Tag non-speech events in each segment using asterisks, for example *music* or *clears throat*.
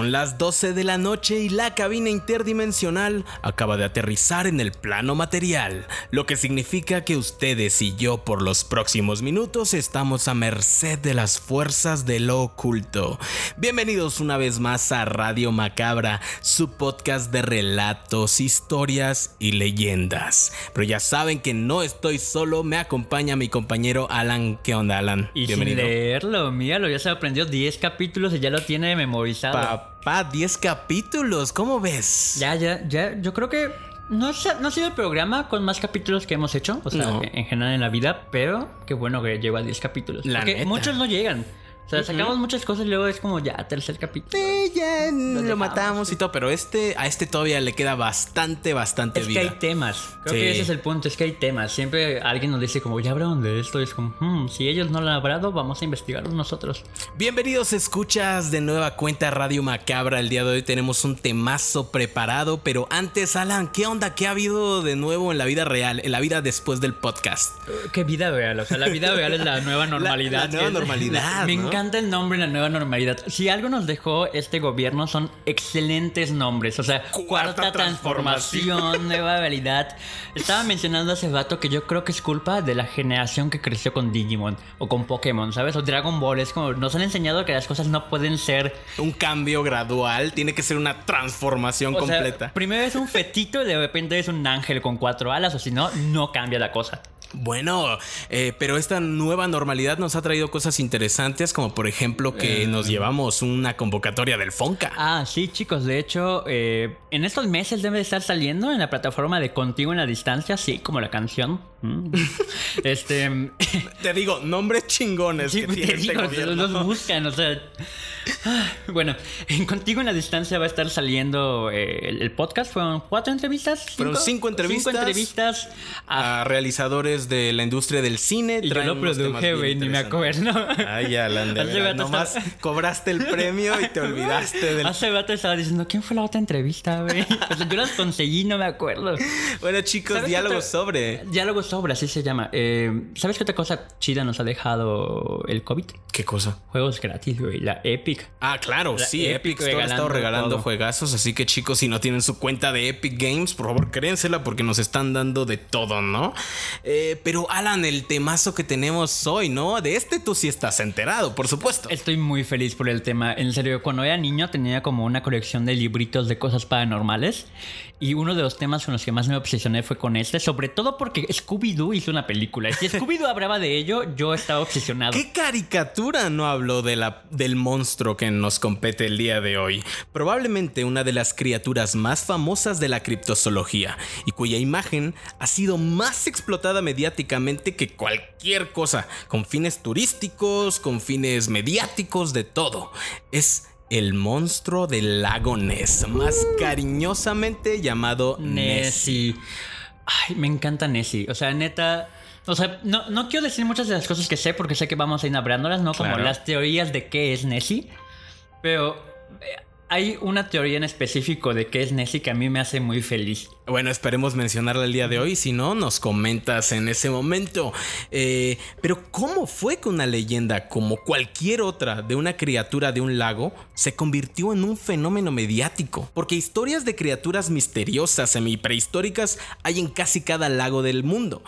Son las 12 de la noche y la cabina interdimensional acaba de aterrizar en el plano material, lo que significa que ustedes y yo por los próximos minutos estamos a merced de las fuerzas de lo oculto. Bienvenidos una vez más a Radio Macabra, su podcast de relatos, historias y leyendas. Pero ya saben que no estoy solo, me acompaña mi compañero Alan. ¿Qué onda, Alan? Y sin leerlo, míralo, ya se aprendió 10 capítulos y ya lo tiene memorizado. Papá, 10 capítulos, ¿cómo ves? Ya, ya, ya, yo creo que no, ha sido el programa con más capítulos que hemos hecho, o sea, en general en la vida, pero qué bueno que llegó a 10 capítulos. porque muchos no llegan. O sea, sacamos muchas cosas y luego es como ya tercer capítulo. Sí, ya lo, matamos y todo, pero este a este todavía le queda bastante, bastante es vida. Es que hay temas. Creo que ese es el punto, es que hay temas. Siempre alguien nos dice como, ya hablaron de esto. Y es como, hmm, si ellos no lo han hablado, vamos a investigarlo nosotros. Bienvenidos, escuchas de nueva cuenta Radio Macabra. El día de hoy tenemos un temazo preparado, pero antes, Alan, ¿qué onda? ¿Qué ha habido de nuevo en la vida real, en la vida después del podcast? ¿Qué vida real? O sea, la vida real es la nueva *laughs* normalidad. La, nueva *laughs* normalidad. Me encanta encanta el nombre la nueva normalidad. Si algo nos dejó este gobierno son excelentes nombres. O sea, cuarta, transformación, nueva *laughs* realidad. Estaba mencionando hace rato que yo creo que es culpa de la generación que creció con Digimon o con Pokémon, ¿sabes? O Dragon Ball. Es como nos han enseñado que las cosas no pueden ser un cambio gradual, tiene que ser una transformación completa. primero es un fetito y de repente es un ángel con cuatro alas, o si no, no cambia la cosa. Bueno, eh, pero esta nueva normalidad nos ha traído cosas interesantes, como por ejemplo que eh. nos llevamos una convocatoria del Fonca. Ah, sí, chicos. De hecho, eh, en estos meses debe estar saliendo en la plataforma de Contigo en la Distancia, sí, como la canción. Mm. *laughs* este. *laughs* Te digo, nombres chingones. que te este digo, los buscan, o sea. Bueno, en Contigo en la Distancia va a estar saliendo el, podcast. Fueron cuatro entrevistas. Fueron cinco entrevistas. Cinco entrevistas a realizadores de la industria del cine. Y yo lo produje, güey, ni me acuerdo. Ay, Alan, de verdad, nomás cobraste el premio y te olvidaste del... Hace rato estaba diciendo, ¿quién fue la otra entrevista, güey? O *laughs* sea, yo las conseguí, no me acuerdo. Bueno, chicos, diálogo sobre. Diálogo sobre, así se llama. Eh, ¿Sabes qué otra cosa chida nos ha dejado el COVID? ¿Qué cosa? Juegos gratis, güey. La Epic. Ah, claro, sí. Epic, ha estado regalando juegazos. Así que, chicos, si no tienen su cuenta de Epic Games, por favor, créensela porque nos están dando de todo, ¿no? Eh, pero Alan, el temazo que tenemos hoy, ¿no? De este tú sí estás enterado, por supuesto. Estoy muy feliz por el tema. En serio, cuando era niño tenía como una colección de libritos de cosas paranormales. Y uno de los temas con los que más me obsesioné fue con este, sobre todo porque Scooby-Doo hizo una película. Y si *laughs* Scooby-Doo hablaba de ello, yo estaba obsesionado. ¿Qué caricatura no habló de la, del monstruo que nos compete el día de hoy? Probablemente una de las criaturas más famosas de la criptozoología y cuya imagen ha sido más explotada mediáticamente que cualquier cosa, con fines turísticos, con fines mediáticos, de todo. Es el monstruo del lago Ness, más cariñosamente llamado Nessie. Ay, me encanta Nessie. O sea, neta. O sea, no, no, quiero decir muchas de las cosas que sé porque sé que vamos a ir hablándolas, ¿no? Como las teorías de qué es Nessie. Pero eh, hay una teoría en específico de qué es Nessie que a mí me hace muy feliz. Bueno, esperemos mencionarla el día de hoy, si no, nos comentas en ese momento. Eh, pero ¿cómo fue que una leyenda como cualquier otra de una criatura de un lago se convirtió en un fenómeno mediático? Porque historias de criaturas misteriosas semi-prehistóricas hay en casi cada lago del mundo.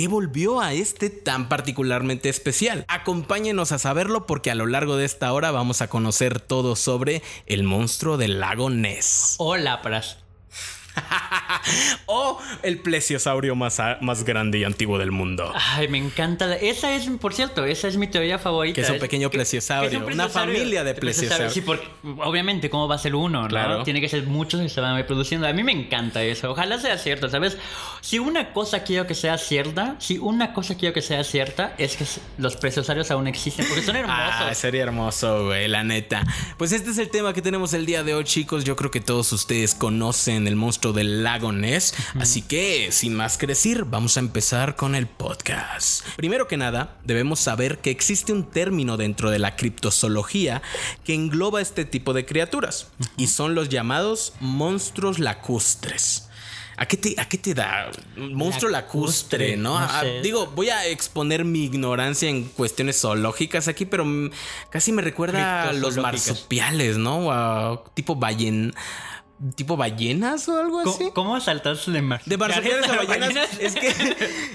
¿Qué volvió a este tan particularmente especial? Acompáñenos a saberlo porque a lo largo de esta hora vamos a conocer todo sobre el monstruo del lago Ness. Hola, Pras. *laughs* o el plesiosaurio más, más grande y antiguo del mundo. Ay, me encanta. Esa es, por cierto, esa es mi teoría favorita. Que es un pequeño plesiosaurio. una familia de plesiosaurios. Sí, porque obviamente, ¿cómo va a ser uno? Claro. Tiene que ser muchos que se van reproduciendo. A mí me encanta eso. Ojalá sea cierto, ¿sabes? Si una cosa quiero que sea cierta, si una cosa quiero que sea cierta, es que los plesiosaurios aún existen porque son *laughs* hermosos. Ah, sería hermoso, güey, la neta. Pues este es el tema que tenemos el día de hoy, chicos. Yo creo que todos ustedes conocen el monstruo del lago Ness. Así que, sin más que decir, vamos a empezar con el podcast. Primero que nada, debemos saber que existe un término dentro de la criptozoología que engloba este tipo de criaturas y son los llamados monstruos lacustres. ¿A qué te, a qué te da? Monstruo lacustre, Lacustre, ¿no? no Ah, sé. digo, voy a exponer mi ignorancia en cuestiones zoológicas aquí, pero mm, casi me recuerda a los marsupiales, ¿no? A tipo ballen... tipo ballenas o algo así. ¿Cómo, cómo saltaste de mar? De marsupiales a ballenas. Es que,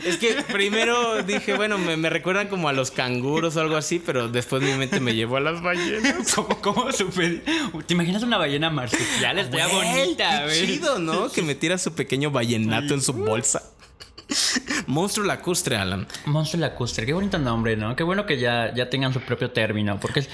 es que primero dije, bueno, me, me recuerdan como a los canguros o algo así, pero después mi mente me llevó a las ballenas. *laughs* ¿Cómo, cómo? ¿Te imaginas una ballena marsupial? Estaría bonita, qué chido, ¿no? Que metiera su pequeño vallenato en su bolsa. Monstruo lacustre, Alan. Monstruo lacustre, qué bonito nombre, ¿no? Qué bueno que ya, ya tengan su propio término, porque es-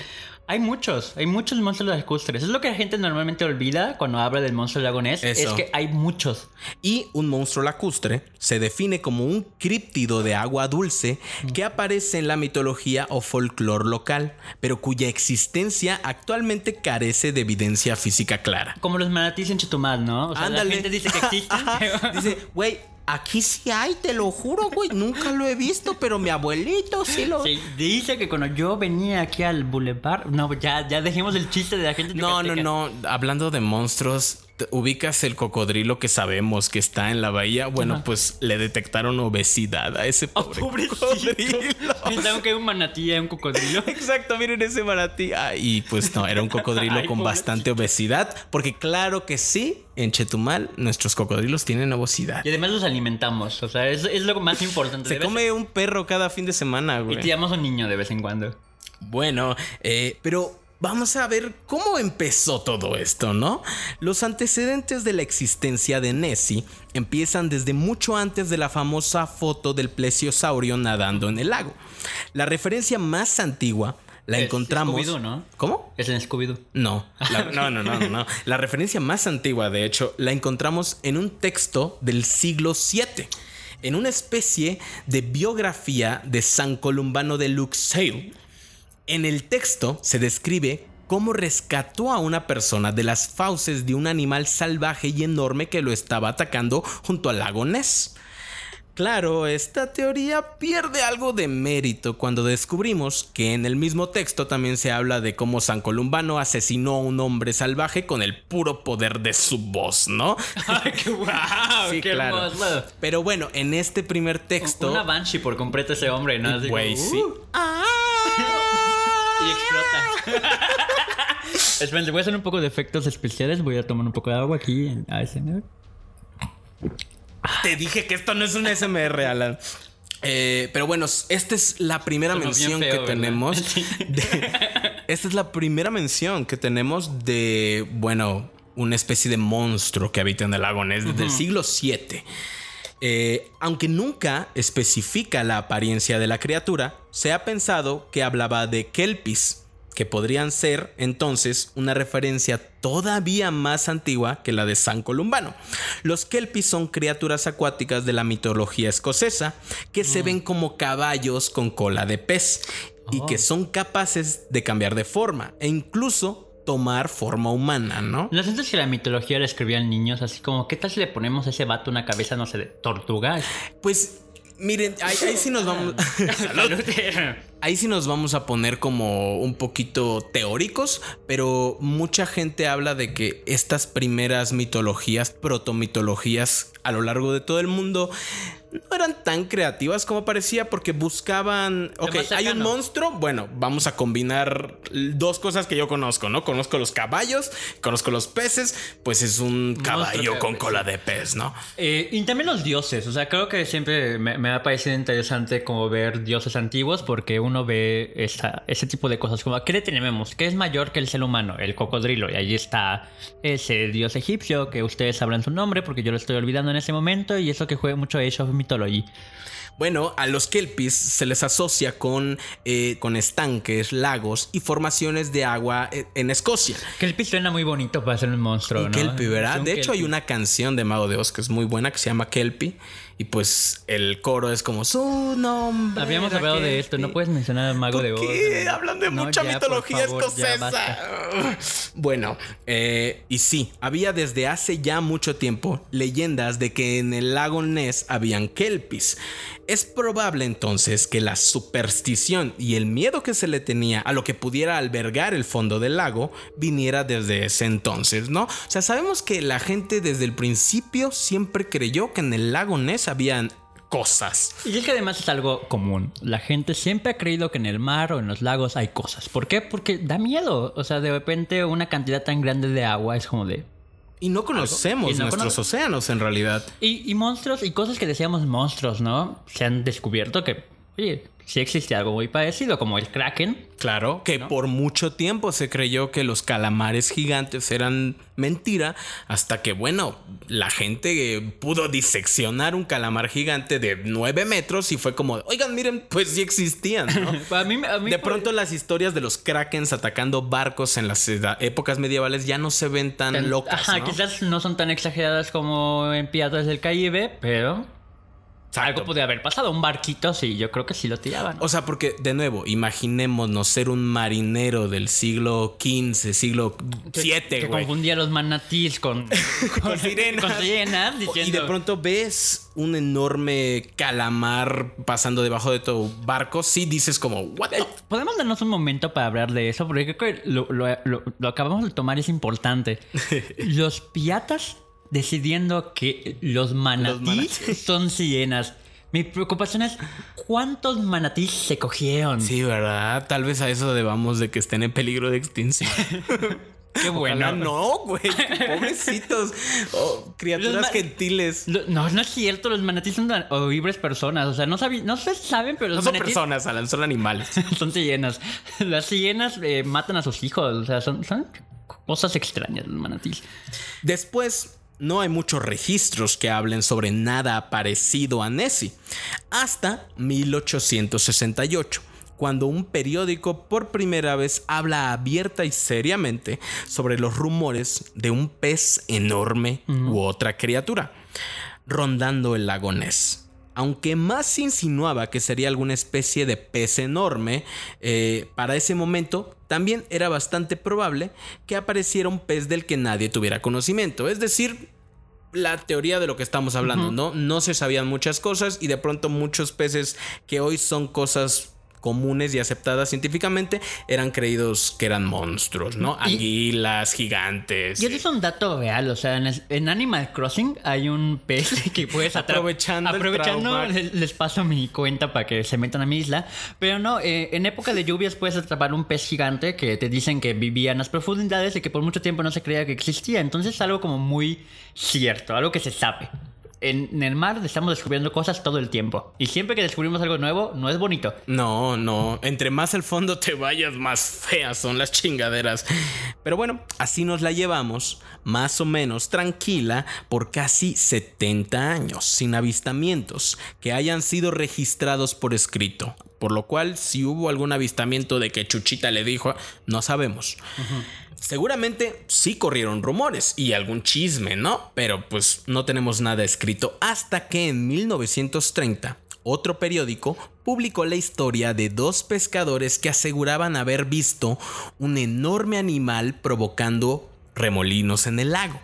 hay muchos, hay muchos monstruos lacustres. Es lo que la gente normalmente olvida cuando habla del monstruo lagonés, es que hay muchos. Y un monstruo lacustre se define como un críptido de agua dulce que aparece en la mitología o folclore local, pero cuya existencia actualmente carece de evidencia física clara. Como los manatíes en Chetumal, ¿no? O sea, Ándale. la gente dice que existen. Ajá. *laughs* Dice, güey, aquí sí hay, te lo juro, güey. Nunca lo he visto, pero mi abuelito sí lo. Sí, dice que cuando yo venía aquí al boulevard, no, ya, ya dejemos el chiste de la gente. No, no, yucateca. no. Hablando de monstruos, ¿te ubicas el cocodrilo que sabemos que está en la bahía. Bueno, Ajá. pues le detectaron obesidad a ese Oh, pobre cocodrilo. *laughs* Pensaban que era un manatí, era un cocodrilo. *laughs* Exacto, miren ese maratí. Ah, y pues no, era un cocodrilo *laughs* Ay, con pobrecito. bastante obesidad. Porque claro que sí, en Chetumal nuestros cocodrilos tienen obesidad. Y además los alimentamos, o sea, es, es lo más importante. Se vez- come un perro cada fin de semana, Y güey. tiramos a un niño de vez en cuando. Bueno, eh, pero vamos a ver cómo empezó todo esto, ¿no? Los antecedentes de la existencia de Nessie empiezan desde mucho antes de la famosa foto del plesiosaurio nadando en el lago. La referencia más antigua la Es encontramos. ¿no? ¿Cómo? Es en Scooby-Doo. No, *laughs* la- no, no, no, no, no. La referencia más antigua, de hecho, la encontramos en un texto del siglo VII, en una especie de biografía de San Columbano de Luxeuil. En el texto se describe cómo rescató a una persona de las fauces de un animal salvaje y enorme que lo estaba atacando junto al lago Ness. Claro, esta teoría pierde algo de mérito cuando descubrimos que en el mismo texto también se habla de cómo San Columbano asesinó a un hombre salvaje con el puro poder de su voz, ¿no? *laughs* ¡Ay, qué! *laughs* Sí, ¡Qué claro. hermoso! Pero bueno, en este primer texto... Una banshee por completo ese hombre, ¿no? Güey, sí. "Uh", *laughs* y explota. *laughs* Esperen, voy a hacer un poco de efectos especiales. Voy a tomar un poco de agua aquí en ASMR. Te dije que esto no es un SMR, Alan. Eh, pero bueno, esta es la primera mención feo, que ¿verdad? tenemos. *laughs* Sí. de- esta es la primera mención que tenemos de, bueno, una especie de monstruo que habita en el lago Ness desde el siglo VII. Eh, aunque nunca especifica la apariencia de la criatura, se ha pensado que hablaba de kelpis, que podrían ser entonces una referencia todavía más antigua que la de San Columbano. Los kelpis son criaturas acuáticas de la mitología escocesa que se ven como caballos con cola de pez y Oh. que son capaces de cambiar de forma e incluso tomar forma humana, ¿no? ¿No sientes que la mitología la escribían niños? Así como, ¿qué tal si le ponemos a ese vato una cabeza, no sé, de tortuga? Pues miren, ahí, ahí sí nos vamos. *laughs* Salud. *laughs* *laughs* Ahí sí nos vamos a poner como un poquito teóricos, pero mucha gente habla de que estas primeras mitologías, protomitologías a lo largo de todo el mundo, no eran tan creativas como parecía porque buscaban, ok, hay un monstruo, bueno, vamos a combinar dos cosas que yo conozco, ¿no? Conozco los caballos, conozco los peces, pues es un caballo con cola de pez, ¿no? Eh, y también los dioses, o sea, creo que siempre me, me ha parecido interesante como ver dioses antiguos porque uno ve esa- ese tipo de cosas como, ¿a qué le tenemos? ¿Qué es mayor que el ser humano? El cocodrilo. Y ahí está ese dios egipcio que ustedes sabrán su nombre porque yo lo estoy olvidando en ese momento y eso que juega mucho Age of Mythology. Bueno, a los kelpis se les asocia con, eh, con estanques, lagos y formaciones de agua eh, en Escocia. Kelpie suena muy bonito para ser un monstruo, ¿no? kelpie, ¿verdad? Un De hecho, hay una canción de Mago de Oz que es muy buena que se llama Kelpie. Y pues el coro es como su nombre. Habíamos hablado de esto, Kelpie". no puedes mencionar al mago ¿Por de Oz. qué? Hablan de No, mucha ya, mitología favor, escocesa. *laughs* bueno, eh, y sí, había desde hace ya mucho tiempo leyendas de que en el lago Ness habían kelpis. Es probable entonces que la superstición y el miedo que se le tenía a lo que pudiera albergar el fondo del lago viniera desde ese entonces, ¿no? O sea, sabemos que la gente desde el principio siempre creyó que en el lago Ness habían cosas. Y es que además es algo común. La gente siempre ha creído que en el mar o en los lagos hay cosas. ¿Por qué? Porque da miedo. O sea, de repente una cantidad tan grande de agua es como de... Y no conocemos nuestros océanos en realidad. Y, y, monstruos y cosas que decíamos monstruos, ¿no? Se han descubierto que, oye, sí existe algo muy parecido, como el kraken. Claro, que por mucho tiempo se creyó que los calamares gigantes eran mentira, hasta que, bueno, la gente pudo diseccionar un calamar gigante de 9 metros y fue como, oigan, miren, pues sí existían, ¿no? *laughs* de pronto las historias de los krakens atacando barcos en las épocas medievales ya no se ven tan, locas. Ajá, quizás no son tan exageradas como en Piratas del Caribe, pero algo podría haber pasado, un barquito, sí, yo creo que sí lo tiraban. O sea, porque de nuevo, imaginémonos ser un marinero del siglo XV, siglo VII, Que confundía los manatís con, *laughs* con, sirenas. Y de pronto ves un enorme calamar pasando debajo de tu barco, sí dices como, ¿what? Eh, Podemos darnos un momento para hablar de eso, porque creo que lo, lo acabamos de tomar, es importante. *laughs* los piratas decidiendo que los manatís, *laughs* son sirenas. Mi preocupación es cuántos manatís se cogieron. Sí, ¿verdad? Tal vez a eso debamos de que estén en peligro de extinción. *laughs* Qué bueno. no, güey. Pobrecitos. Oh, criaturas gentiles. no, no es cierto. Los manatíes son horribles personas. O sea, no, no se saben, pero no son personas, Alan, son animales. *laughs* son sirenas. Las sirenas eh, matan a sus hijos. O sea, son, son cosas extrañas los manatíes. Después no hay muchos registros que hablen sobre nada parecido a Nessie, hasta 1868 cuando un periódico por primera vez habla abierta y seriamente sobre los rumores de un pez enorme u otra criatura rondando el lago Ness. Aunque más insinuaba que sería alguna especie de pez enorme, eh, para ese momento también era bastante probable que apareciera un pez del que nadie tuviera conocimiento. Es decir, la teoría de lo que estamos hablando, ¿no? No se sabían muchas cosas y de pronto muchos peces que hoy son cosas comunes y aceptadas científicamente eran creídos que eran monstruos, ¿no? Anguilas, gigantes. Y eso es un dato real, o sea, en, Animal Crossing hay un pez *laughs* que puedes aprovechando. Aprovechando, les, paso mi cuenta para que se metan a mi isla. Pero no, eh, en época de lluvias puedes atrapar un pez gigante que te dicen que vivía en las profundidades y que por mucho tiempo no se creía que existía. Entonces es algo como muy cierto, algo que se sabe en el mar estamos descubriendo cosas todo el tiempo. Y siempre que descubrimos algo nuevo, no es bonito. No, no. Entre más al fondo te vayas, más feas son las chingaderas. Pero bueno, así nos la llevamos, más o menos tranquila, por casi 70 años, sin avistamientos que hayan sido registrados por escrito. Por lo cual, si hubo algún avistamiento de que Chuchita le dijo, no sabemos. Seguramente sí corrieron rumores y algún chisme, ¿no? Pero pues no tenemos nada escrito hasta que en 1930 otro periódico publicó la historia de dos pescadores que aseguraban haber visto un enorme animal provocando remolinos en el lago.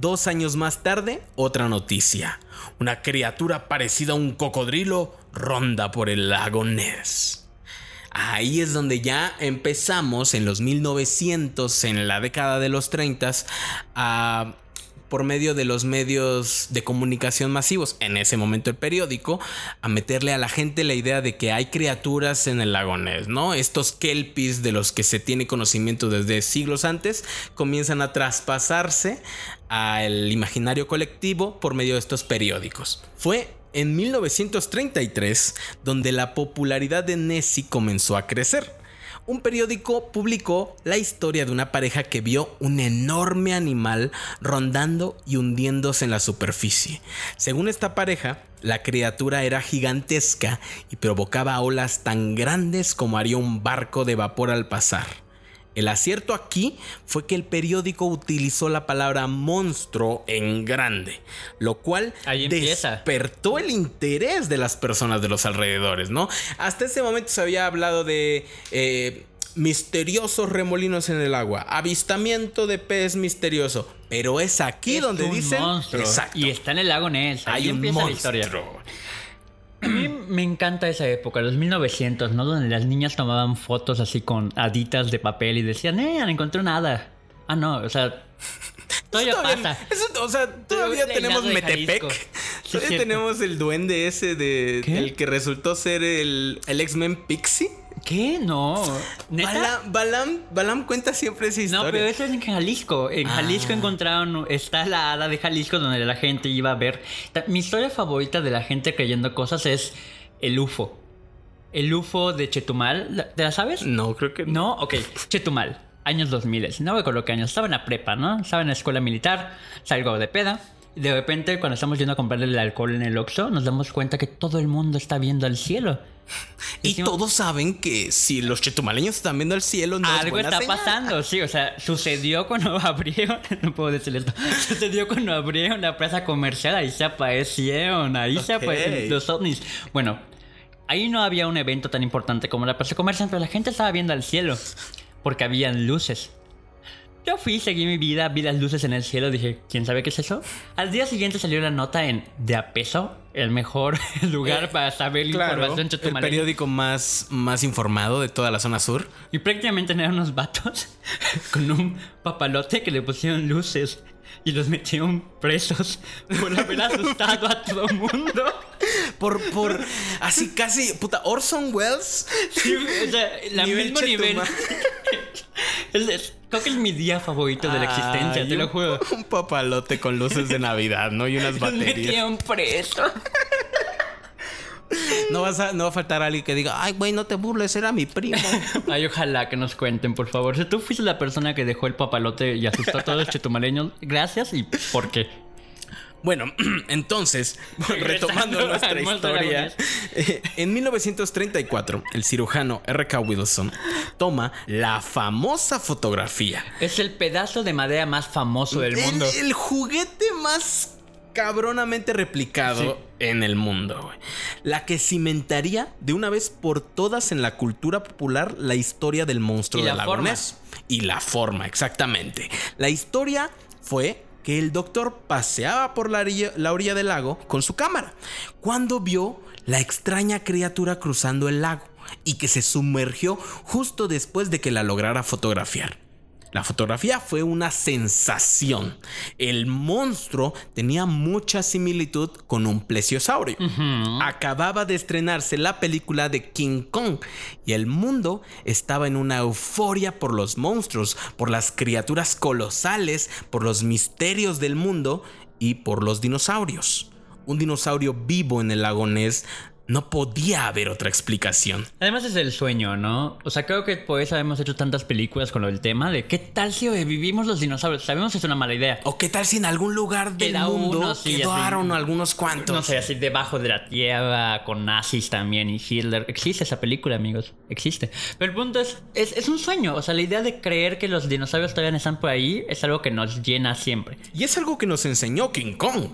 Dos años más tarde, otra noticia. Una criatura parecida a un cocodrilo ronda por el lago. Ahí es donde ya empezamos en los 1900, en la década de los 30, a por medio de los medios de comunicación masivos, en ese momento el periódico, a meterle a la gente la idea de que hay criaturas en el lago ¿no? Estos kelpies de los que se tiene conocimiento desde siglos antes comienzan a traspasarse al imaginario colectivo por medio de estos periódicos. Fue en 1933 donde la popularidad de Nessie comenzó a crecer. Un periódico publicó la historia de una pareja que vio un enorme animal rondando y hundiéndose en la superficie. Según esta pareja, la criatura era gigantesca y provocaba olas tan grandes como haría un barco de vapor al pasar. El acierto aquí fue que el periódico utilizó la palabra monstruo en grande, lo cual despertó el interés de las personas de los alrededores, ¿no? Hasta ese momento se había hablado de eh, misteriosos remolinos en el agua, avistamiento de pez misterioso, pero es aquí donde dicen y está en el lago Ness. Ahí Hay empieza la historia. A mí me encanta esa época, los 1900, ¿no? Donde las niñas tomaban fotos así con aditas de papel y decían, eh, no encontré nada. Ah, no, o sea, *laughs* todavía, pasa. Eso, o sea, todavía tenemos Metepec. *laughs* Sí, todavía cierto. tenemos el duende ese de ¿Qué? el que resultó ser el, el X-Men Pixie. ¿Qué? No. Balam, Balam, Balam cuenta siempre esa historia. No, pero eso es en Jalisco. En Jalisco Ah. encontraron, está la hada de Jalisco donde la gente iba a ver. Mi historia favorita de la gente creyendo cosas es el UFO. El UFO de Chetumal, ¿la- ¿te la sabes? No, creo que No, ok. Chetumal, años 2000. No me acuerdo qué años. Estaba en la prepa, ¿no? Estaba en la escuela militar, salgo de peda. De repente, cuando estamos yendo a comprarle el alcohol en el Oxxo, nos damos cuenta que todo el mundo está viendo al cielo. *laughs* Y todos saben que si los chetumaleños están viendo el cielo, no es Algo buena está señal. pasando, sí, o sea, sucedió cuando *laughs* abrieron, no puedo decir esto, *laughs* sucedió cuando abrieron la plaza comercial, ahí se aparecieron, ahí se Ok. aparecieron los ovnis. Bueno, ahí no había un evento tan importante como la plaza comercial, pero la gente estaba viendo al cielo, porque habían luces. Yo fui, seguí mi vida, vi las luces en el cielo, dije, ¿quién sabe qué es eso? Al día siguiente salió la nota en De a peso, el mejor *laughs* lugar para saber Claro, información el periódico más, más informado de toda la zona sur. Y prácticamente eran unos vatos *laughs* con un papalote que le pusieron luces y los metieron presos por haber asustado a todo mundo. *laughs* Por, por, así casi, puta, Orson Welles. Sí, o sea, el Nivel mismo nivel. Es- creo que es mi día favorito de la existencia, Ay, te lo juro. *laughs* Un papalote con luces de Navidad, ¿no? Y unas *laughs* baterías. metieron presos. *laughs* No, vas a, no va a faltar alguien que diga, ay, güey, no te burles, era mi primo. Ay, ojalá que nos cuenten, por favor. Si tú fuiste la persona que dejó el papalote y asustó a todos los chetumaleños, gracias y por qué. Bueno, *clears throat* entonces, *laughs* retomando nuestra historia, *laughs* eh, en 1934, el cirujano R.K. Wilson toma la famosa fotografía. Es el pedazo de madera más famoso del El- mundo. El, juguete más cabronamente replicado Sí. en el mundo. La que cimentaría de una vez por todas en la cultura popular la historia del monstruo Y del la lago forma. Ness. Y la forma, exactamente. La historia fue que el doctor paseaba por la orilla, la orilla del lago con su cámara cuando vio la extraña criatura cruzando el lago y que se sumergió justo después de que la lograra fotografiar. La fotografía fue una sensación. El monstruo tenía mucha similitud con un plesiosaurio. Acababa de estrenarse la película de King Kong y el mundo estaba en una euforia por los monstruos, por las criaturas colosales, por los misterios del mundo y por los dinosaurios. Un dinosaurio vivo en el lago Ness no podía haber otra explicación. Además es el sueño, ¿no? O sea, creo que por eso hemos hecho tantas películas con el tema de qué tal si revivimos los dinosaurios. Sabemos que es una mala idea. ¿O qué tal si en algún lugar del Queda mundo uno, sí, quedaron así. algunos cuantos? No sé, así debajo de la tierra, con nazis también y Hitler. Existe esa película, amigos. Existe. Pero el punto es, es, es un sueño. O sea, la idea de creer que los dinosaurios todavía están por ahí es algo que nos llena siempre. Y es algo que nos enseñó King Kong.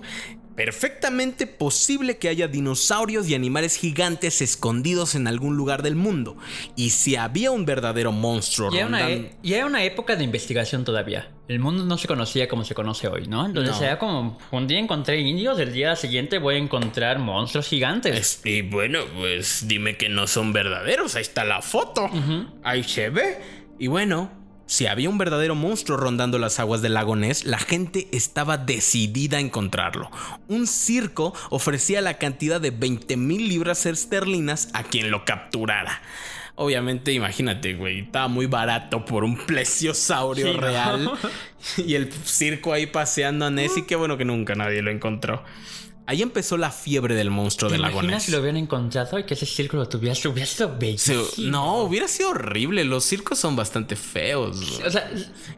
Perfectamente posible que haya dinosaurios y animales gigantes escondidos en algún lugar del mundo. Y si había un verdadero monstruo Y era, una, rondando- e- y era una época de investigación todavía. El mundo no se conocía como se conoce hoy, ¿no? Entonces No. era como, un día encontré indios, el día siguiente voy a encontrar monstruos gigantes. Es- Y bueno, pues dime que no son verdaderos. Ahí está la foto. Ahí se ve. Y bueno, si había un verdadero monstruo rondando las aguas del lago Ness, la gente estaba decidida a encontrarlo. Un circo ofrecía la cantidad de 20 mil libras esterlinas a quien lo capturara. Obviamente, imagínate, güey, estaba muy barato por un plesiosaurio Sí, ¿no? real. *laughs* Y el circo ahí paseando a Ness y qué bueno que nunca nadie lo encontró. Ahí empezó la fiebre del monstruo ¿Te del lago imaginas Ness. si lo hubieran encontrado y que ese círculo tuviera, hubiera sido Se- bellísimo? no, hubiera sido horrible. Los circos son bastante feos. O sea,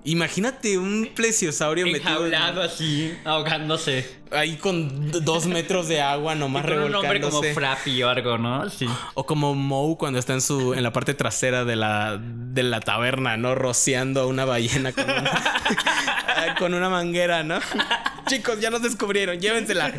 Imagínate un plesiosaurio metido enjaulado así, ahogándose. Ahí con dos metros de agua nomás Con un hombre como revolcándose. Frappy o algo, ¿no? Sí. o como Moe cuando está en su en la parte trasera de la de la taberna, ¿no? Rociando a una ballena con una, *laughs* con una manguera, ¿no? *laughs* Chicos, ya nos descubrieron, llévensela.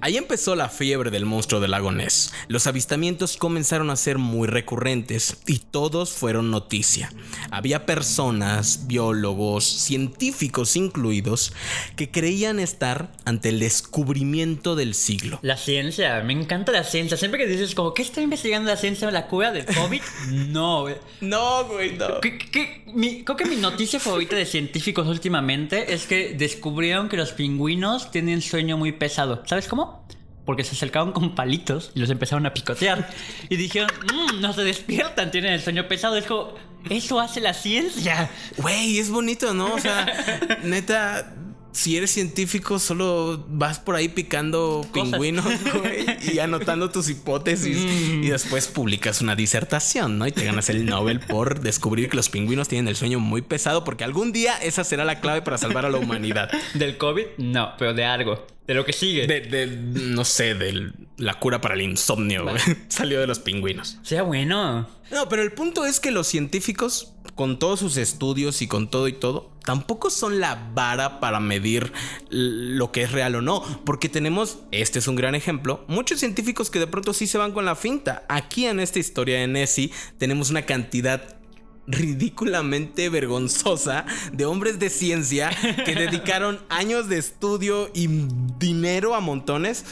Ahí empezó la fiebre del monstruo del lago Ness. Los avistamientos comenzaron a ser muy recurrentes y todos fueron noticia. Había personas, biólogos, científicos incluidos, que creían estar ante el descubrimiento del siglo. La ciencia, me encanta la ciencia. Siempre que dices como, ¿qué está investigando la ciencia? ¿La cura del COVID? *laughs* No, güey. No, güey, no. ¿Qué- qué- mi- creo que mi noticia favorita de científicos últimamente es que descubrieron que los pingüinos tienen sueño muy pesado. ¿Sabes cómo? Porque se acercaron con palitos y los empezaron a picotear. Y dijeron, "Mm, no se despiertan, tienen el sueño pesado. Es como, eso hace la ciencia. Güey, es bonito, ¿no? O sea, *laughs* neta, si eres científico, solo vas por ahí picando Cosas. pingüinos, güey, y *laughs* anotando tus hipótesis. Y después publicas una disertación, ¿no? Y te ganas el Nobel por descubrir que los pingüinos tienen el sueño muy pesado, porque algún día esa será la clave para salvar a la humanidad. ¿Del COVID? No, pero de algo. De lo que sigue. De, de, no sé, de la cura para el insomnio. *laughs* Salió de los pingüinos. Sea bueno. No, pero el punto es que los científicos, con todos sus estudios y con todo y todo, tampoco son la vara para medir lo que es real o no. Porque tenemos, este es un gran ejemplo, muchos científicos que de pronto sí se van con la finta. Aquí en esta historia de Nessie tenemos una cantidad ridículamente vergonzosa de hombres de ciencia que *laughs* dedicaron años de estudio y dinero a montones,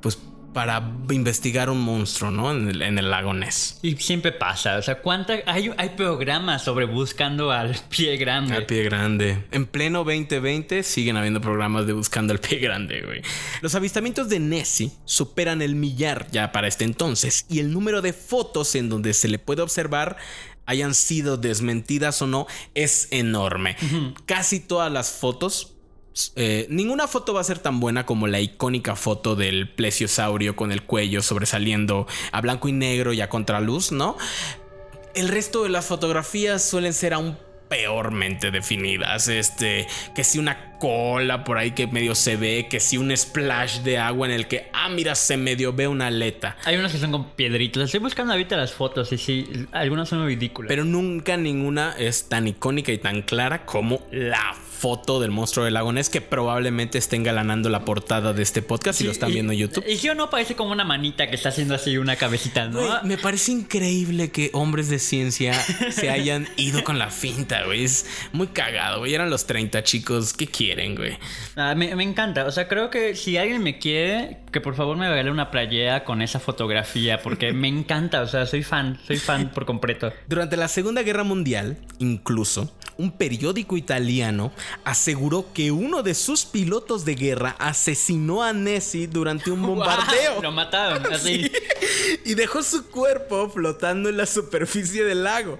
pues para investigar un monstruo, ¿no? En el, en el lago Ness. Y siempre pasa. O sea, ¿cuánta, hay, hay programas sobre buscando al pie grande. Al pie grande. En pleno 2020 siguen habiendo programas de buscando al pie grande, güey. Los avistamientos de Nessie superan el millar ya para este entonces y el número de fotos en donde se le puede observar hayan sido desmentidas o no es enorme. Casi todas las fotos eh, ninguna foto va a ser tan buena como la icónica foto del plesiosaurio con el cuello sobresaliendo a blanco y negro y a contraluz, ¿no? El resto de las fotografías suelen ser aún peormente definidas. Este, que si una cola por ahí que medio se ve, que si un splash de agua en el que, ah, mira, se medio ve una aleta. Hay unos que son con piedritos. Estoy buscando ahorita las fotos y sí, algunas son ridículas. Pero nunca ninguna es tan icónica y tan clara como la foto del monstruo del lago Ness que probablemente esté engalanando la portada de este podcast si Sí, lo están y- viendo en YouTube. Y sí o no parece como una manita que está haciendo así una cabecita, ¿no? Me parece increíble que hombres de ciencia se hayan *laughs* ido con la finta, güey. Es muy cagado, güey. Eran los 30 chicos. ¿Qué quieren, güey? Ah, me, me encanta. O sea, creo que si alguien me quiere, que por favor me regale una playera con esa fotografía, porque me encanta. O sea, soy fan, soy fan por completo. Durante la Segunda Guerra Mundial, incluso, un periódico italiano aseguró que uno de sus pilotos de guerra asesinó a Nessie durante un *laughs* bombardeo. Lo mataron, *laughs* así. y dejó su cuerpo flotando en la superficie del lago.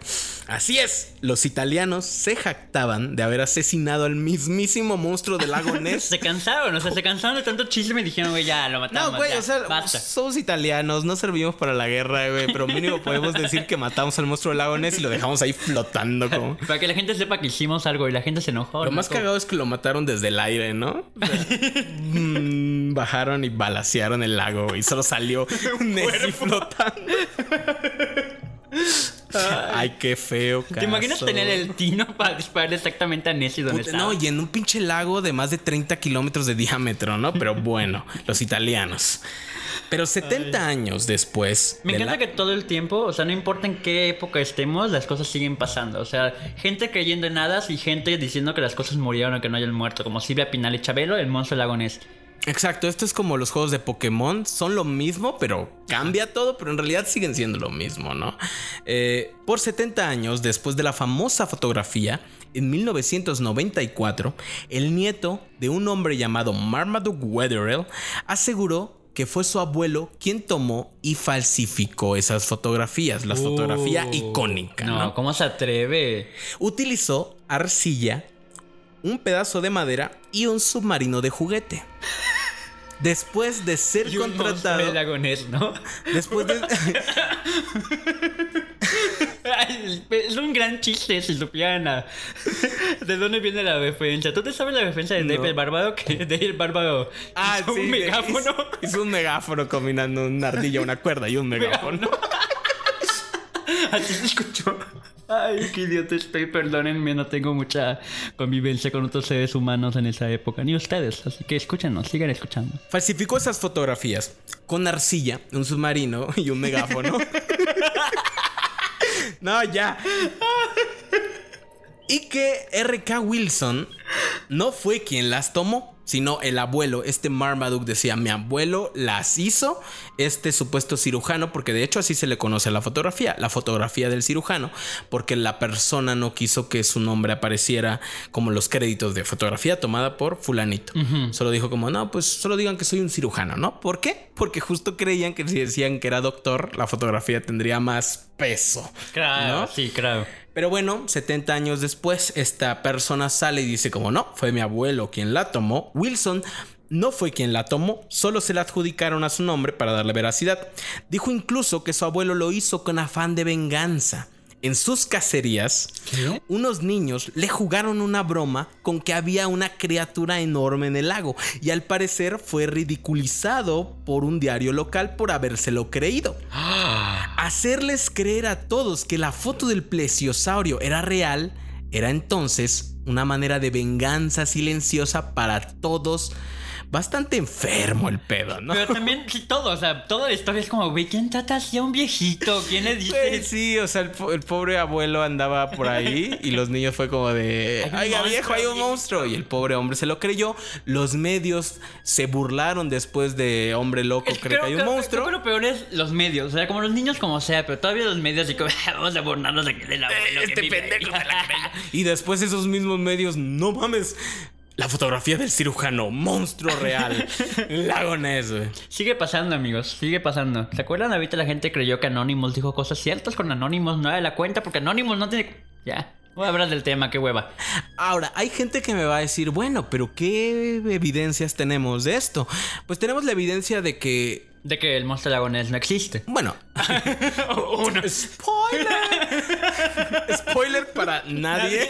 Así es, los italianos se jactaban de haber asesinado al mismísimo monstruo del lago *laughs* Ness. Se cansaron, o sea, se cansaron de tanto chisme y dijeron, güey, ya, lo matamos. No, güey, ya, o sea, basta. somos italianos, no servimos para la guerra, güey, pero mínimo podemos decir que matamos al monstruo del lago Ness y lo dejamos ahí flotando como... Para que la gente sepa que hicimos algo y la gente se enojó. Lo ¿no? Más cagado es que lo mataron desde el aire, ¿no? *laughs* O sea, mm, bajaron y balacearon el lago y solo salió *laughs* Nessie flotando. Ay, qué feo, ¿Te imaginas caso. tener el tino para disparar exactamente a Nessie donde Puta, estaba? No, y en un pinche lago de más de 30 kilómetros de diámetro, ¿no? Pero bueno, los italianos. Pero 70 años después. Me de encanta la- que todo el tiempo, o sea, no importa en qué época estemos, las cosas siguen pasando. O sea, gente creyendo en hadas y gente diciendo que las cosas murieron o que no hayan muerto, como Silvia Pinal y Chabelo, el monstruo del lago Ness. Exacto, esto es como los juegos de Pokémon, son lo mismo, pero cambia todo, pero en realidad siguen siendo lo mismo, ¿no? Eh, por 70 años, después de la famosa fotografía, en 1994, el nieto de un hombre llamado Marmaduke Wetherell aseguró que fue su abuelo quien tomó y falsificó esas fotografías, la fotografía Uh, icónica, No, ¿no? ¿cómo se atreve? Utilizó arcilla, un pedazo de madera y un submarino de juguete. *laughs* Después de ser Y un monstruo contratado. Después de. *laughs* *laughs* Ay, es un gran chiste si supieran a- de dónde viene la referencia. ¿Tú te sabes la referencia de Dave No. el Bárbaro? Que Dave el Bárbaro hizo un megáfono. Hizo un megáfono combinando una ardilla, una cuerda y un megáfono. *laughs* Así se escuchó. Ay, qué idiota estoy, perdónenme, no tengo mucha convivencia con otros seres humanos en esa época, ni ustedes, así que escúchenos, sigan escuchando. Falsificó esas fotografías con arcilla, un submarino y un megáfono. *laughs* no, ya. Y que R.K. Wilson no fue quien las tomó sino el abuelo. Este Marmaduke decía, mi abuelo las hizo, este supuesto cirujano, porque de hecho así se le conoce a la fotografía, la fotografía del cirujano, porque la persona no quiso que su nombre apareciera como los créditos de fotografía tomada por fulanito. Solo dijo como, no, pues solo digan que soy un cirujano, ¿no? ¿Por qué? Porque justo creían que si decían que era doctor, la fotografía tendría más peso. Claro, sí, claro. Pero bueno, 70 años después, esta persona sale y dice como no, fue mi abuelo quien la tomó. Wilson no fue quien la tomó, solo se la adjudicaron a su nombre para darle veracidad. Dijo incluso que su abuelo lo hizo con afán de venganza. En sus cacerías, unos niños le jugaron una broma con que había una criatura enorme en el lago y al parecer fue ridiculizado por un diario local por habérselo creído. Hacerles creer a todos que la foto del plesiosaurio era real era entonces una manera de venganza silenciosa para todos bastante enfermo el pedo, ¿no? Pero también, sí, todo, o sea, toda la historia es como, güey, ¿quién trata así a un viejito? ¿Quién le dice? sí, o sea, el, pobre abuelo andaba por ahí y los niños fue como de, oiga viejo, hay un monstruo. Y el pobre hombre se lo creyó. Los medios se burlaron después de hombre loco, cree que hay un monstruo. Creo que lo peor es los medios, o sea, como los niños como sea, pero todavía los medios y como, *laughs* vamos a burlarnos de del abuelo. Este pendejo *laughs* Y después esos mismos medios, no mames, la fotografía del cirujano, monstruo real, *laughs* Lagones, güey. Sigue pasando, amigos, sigue pasando. ¿Se acuerdan? Ahorita la gente creyó que Anonymous dijo cosas ciertas con Anonymous, no de la cuenta, porque Anonymous no tiene. Ya. Voy a hablar del tema, qué hueva. Ahora, hay gente que me va a decir, bueno, pero ¿qué evidencias tenemos de esto? Pues tenemos la evidencia de que de que el monstruo lagonés no existe. Bueno, *laughs* spoiler. *laughs* spoiler para nadie.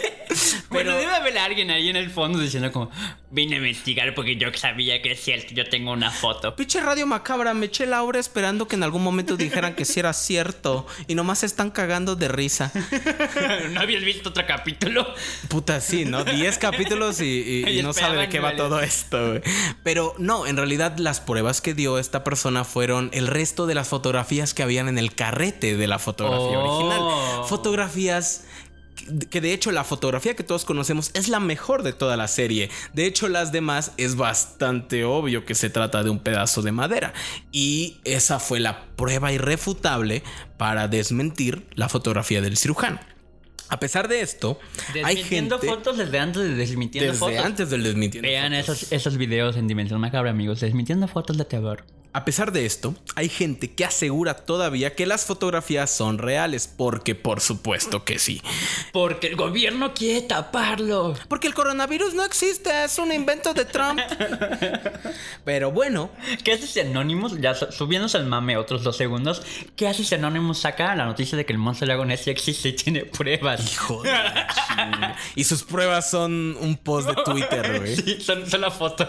Bueno, debe haber alguien ahí en el fondo diciendo como vine a investigar porque yo sabía que es cierto, yo tengo una foto. Pinche radio macabra, me eché la hora esperando que en algún momento dijeran que sí era cierto y nomás se están cagando de risa. *laughs* ¿No habías visto otro capítulo? Puta, sí, ¿no? Diez capítulos y, no sabe de qué va todo esto. Pero no, en realidad las pruebas que dio esta persona fueron el resto de las fotografías que habían en el carrete de la fotografía original. Oh. Fotografías que de hecho la fotografía que todos conocemos es la mejor de toda la serie. De hecho las demás es bastante obvio que se trata de un pedazo de madera. Y esa fue la prueba irrefutable para desmentir la fotografía del cirujano. A pesar de esto, hay gente. fotos desde antes de desmintiendo desde antes del desmintiendo Vean esos, esos videos en Dimensión Macabra, amigos. Desmintiendo fotos de terror. A pesar de esto, hay gente que asegura todavía que las fotografías son reales, porque por supuesto que sí. Porque el gobierno quiere taparlo. Porque el coronavirus no existe, es un invento de Trump. *laughs* Pero bueno. ¿Qué hace si Anonymous, ya subiéndose al mame otros dos segundos, qué hace si Anonymous saca la noticia de que el monstruo lago sí existe y tiene pruebas? Hijo de *laughs* Y sus pruebas son un post de Twitter, güey. Sí, son, son la foto.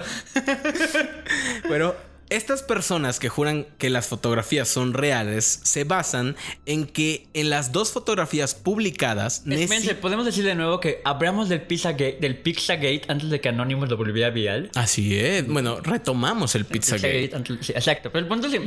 Pero estas personas que juran que las fotografías son reales se basan en que en las dos fotografías publicadas. Nessie... podemos decir de nuevo que hablamos del Pizzagate, del Pizzagate antes de que Anonymous lo volviera viral. Así es. Bueno, retomamos el Pizzagate. exacto. Pero el punto es.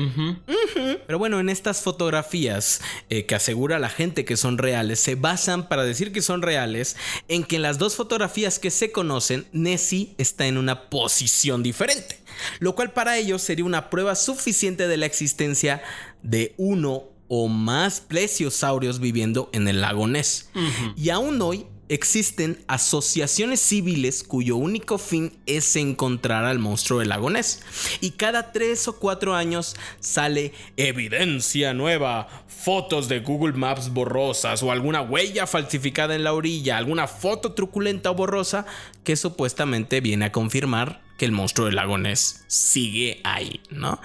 Pero bueno, en estas fotografías eh, que asegura la gente que son reales, se basan para decir que son reales en que en las dos fotografías que se conocen, Nessie está en una posición diferente lo cual para ellos sería una prueba suficiente de la existencia de uno o más plesiosaurios viviendo en el lago Ness. Y aún hoy existen asociaciones civiles cuyo único fin es encontrar al monstruo del lago Ness. Y cada tres o cuatro años sale evidencia nueva, fotos de Google Maps borrosas o alguna huella falsificada en la orilla, alguna foto truculenta o borrosa que supuestamente viene a confirmar que el monstruo del lago Ness sigue ahí, ¿no?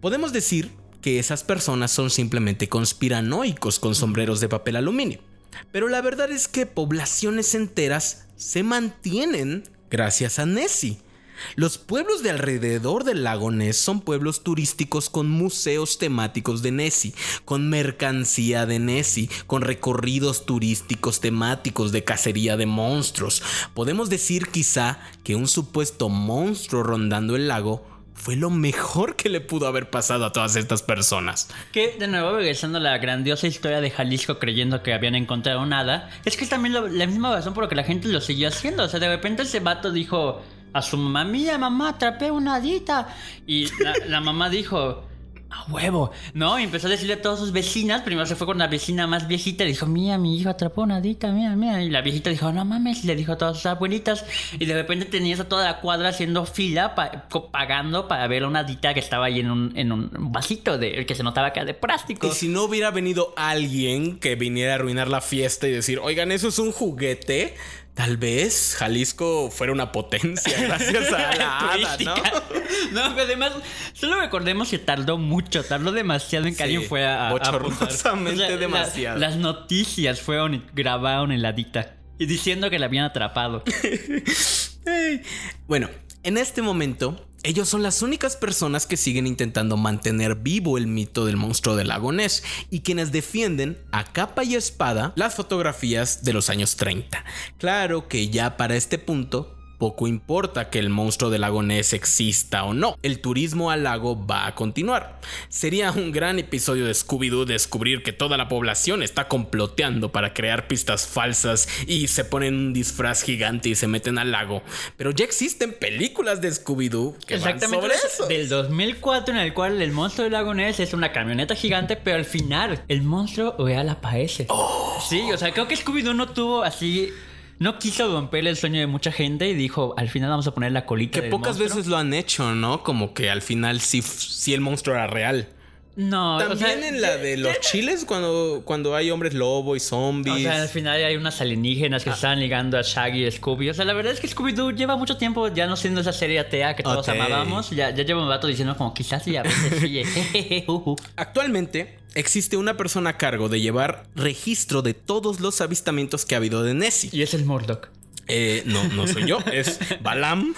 Podemos decir que esas personas son simplemente conspiranoicos con sombreros de papel aluminio. Pero la verdad es que poblaciones enteras se mantienen gracias a Nessie. Los pueblos de alrededor del lago Ness son pueblos turísticos con museos temáticos de Nessie, con mercancía de Nessie, con recorridos turísticos temáticos de cacería de monstruos. Podemos decir quizá que un supuesto monstruo rondando el lago fue lo mejor que le pudo haber pasado a todas estas personas. Que, de nuevo, regresando a la grandiosa historia de Jalisco creyendo que habían encontrado nada, es que es también la misma razón por la que la gente lo siguió haciendo. O sea, de repente ese vato dijo a su mamá, mía, mamá, atrapé una adita. Y la, mamá dijo, a huevo, ¿no? Y empezó a decirle a todas sus vecinas. Primero se fue con la vecina más viejita y dijo, mía, mi hijo atrapó una adita, mía, mía. Y la viejita dijo, no mames, le dijo a todas sus abuelitas. Y de repente tenías a toda la cuadra haciendo fila, pagando para ver a una adita que estaba ahí en un, en un vasito de, que se notaba que era de plástico. Y si no hubiera venido alguien que viniera a arruinar la fiesta y decir, oigan, eso es un juguete Tal vez Jalisco fuera una potencia *laughs* gracias a la hada, ¿no? *laughs* No, pero además, solo recordemos que tardó mucho, tardó demasiado en que alguien fuera a. Bochornosamente demasiado. las noticias fueron y grabaron en la dicta y diciendo que la habían atrapado. *laughs* bueno, en este momento, ellos son las únicas personas que siguen intentando mantener vivo el mito del monstruo del lago Ness y quienes defienden a capa y espada las fotografías de los años 30. Claro que ya para este punto poco importa que el monstruo del lago Ness exista o no, el turismo al lago va a continuar. Sería un gran episodio de Scooby-Doo descubrir que toda la población está comploteando para crear pistas falsas y se ponen un disfraz gigante y se meten al lago. Pero ya existen películas de Scooby-Doo que Exactamente van sobre eso. Del 2004 en el cual el monstruo del lago Ness es una camioneta gigante, pero al final el monstruo real aparece. Oh. Sí, o sea, creo que Scooby-Doo no tuvo así no quiso romper el sueño de mucha gente y dijo, al final vamos a poner la colita. Que pocas veces lo han hecho, ¿no? Como que al final sí, sí el monstruo era real. No, también en la de los chiles cuando, cuando hay hombres lobo y zombies. O sea, al final hay unas alienígenas que ah. están ligando a Shaggy y Scooby. O sea, la verdad es que Scooby-Doo lleva mucho tiempo ya no siendo esa serie atea que todos amábamos. Ya, ya lleva un rato diciendo como quizás y a veces sí. *laughs* Actualmente existe una persona a cargo de llevar registro de todos los avistamientos que ha habido de Nessie. Y es el Murdoch. Eh, no, no soy yo, es *laughs* Balam,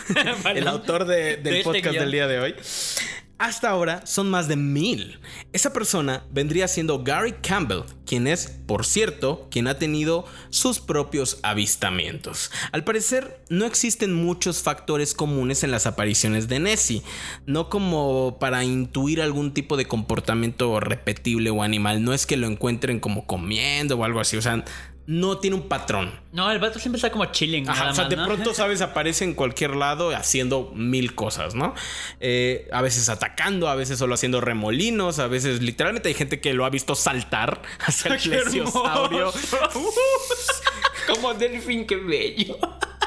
el autor del este podcast del día de hoy. Hasta ahora son más de mil. Esa persona vendría siendo Gary Campbell, quien es, por cierto, quien ha tenido sus propios avistamientos. Al parecer, no existen muchos factores comunes en las apariciones de Nessie, no como para intuir algún tipo de comportamiento repetible o animal, no es que lo encuentren como comiendo o algo así, o sea, no tiene un patrón. No, el vato siempre está como chilling. o sea, de pronto, *laughs* sabes, aparece en cualquier lado haciendo mil cosas, ¿no? Eh, a veces atacando, a veces solo haciendo remolinos, a veces literalmente hay gente que lo ha visto saltar hacia el *laughs* plesiosaurio. *laughs* como delfín, qué bello.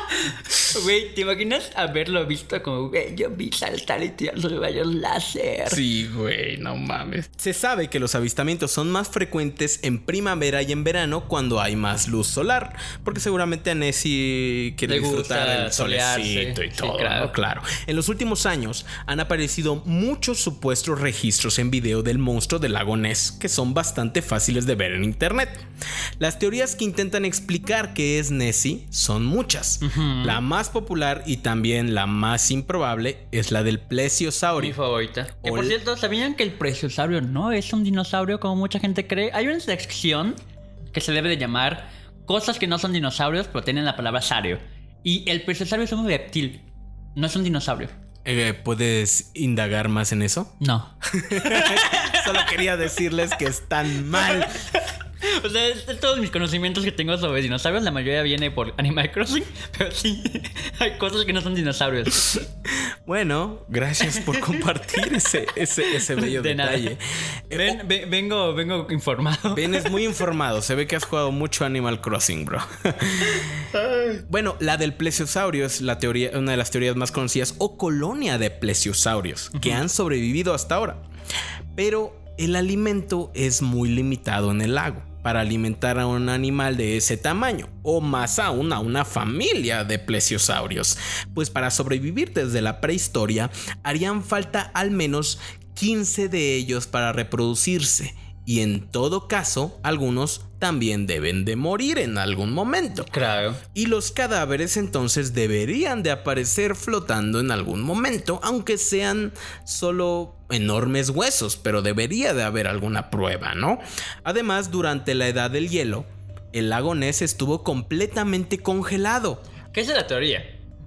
*laughs* Güey, ¿te imaginas haberlo visto como, güey, yo vi saltar y tirar los rayos láser? Sí, güey, no mames. Se sabe que los avistamientos son más frecuentes en primavera y en verano cuando hay más luz solar, porque seguramente a Nessie quiere disfrutar del solecito y todo. claro. claro. En los últimos años han aparecido muchos supuestos registros en video del monstruo del lago Ness que son bastante fáciles de ver en internet. Las teorías que intentan explicar qué es Nessie son muchas. La más popular y también la más improbable es la del plesiosaurio. Mi favorita. Que por cierto, ¿sabían que el plesiosaurio no es un dinosaurio como mucha gente cree? Hay una sección que se debe de llamar cosas que no son dinosaurios, pero tienen la palabra saurio. Y el plesiosaurio es un reptil, no es un dinosaurio. Eh, ¿Puedes indagar más en eso? No. *laughs* Solo quería decirles que están mal. *laughs* O sea, todos mis conocimientos que tengo sobre dinosaurios, la mayoría viene por Animal Crossing, *laughs* pero sí, *laughs* hay cosas que no son dinosaurios. Bueno, gracias por compartir ese, ese, bello detalle. Eh, ven, vengo, vengo informado. Vienes muy informado, se ve que has jugado mucho Animal Crossing, bro. bueno, la del plesiosaurio es la teoría, una de las teorías más conocidas, o colonia de plesiosaurios, que han sobrevivido hasta ahora. Pero el alimento es muy limitado en el lago. Para alimentar a un animal de ese tamaño, o más aún a una familia de plesiosaurios, pues para sobrevivir desde la prehistoria harían falta al menos 15 de ellos para reproducirse, y en todo caso algunos también deben de morir en algún momento. Claro. Y los cadáveres entonces deberían de aparecer flotando en algún momento, aunque sean solo enormes huesos, pero debería de haber alguna prueba, ¿no? Además, durante la edad del hielo, el lago Ness estuvo completamente congelado. ¿Qué es la teoría?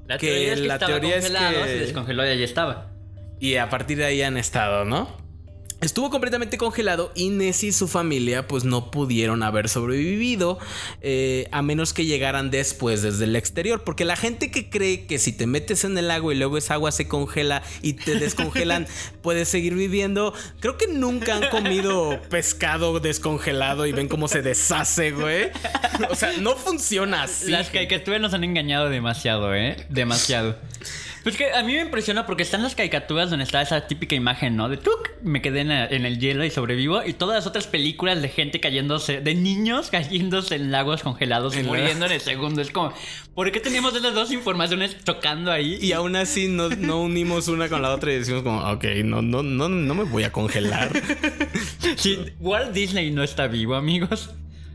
La Que teoría es que la estaba teoría es que- se descongeló y ahí estaba. Y a partir de ahí han estado, ¿no? Estuvo completamente congelado y Nessie y su familia pues no pudieron haber sobrevivido eh, a menos que llegaran después desde el exterior. Porque la gente que cree que si te metes en el lago y luego esa agua se congela y te descongelan, *laughs* puedes seguir viviendo. Creo que nunca han comido pescado descongelado y ven cómo se deshace, güey. O sea, no funciona así. Las caricaturas nos han engañado demasiado, ¿eh? Demasiado. Pues que a mí me impresiona porque están las caricaturas donde está esa típica imagen, ¿no? De tuk, me quedé en, en el hielo y sobrevivo. Y todas las otras películas de gente cayéndose, de niños *laughs* cayéndose en lagos congelados y muriendo en el segundo. Es como, ¿por qué teníamos esas dos informaciones chocando ahí? Y aún así no, no unimos una con la otra y decimos como, ok, no, no, no, no me voy a congelar. *laughs* Sí, Walt Disney no está vivo, amigos.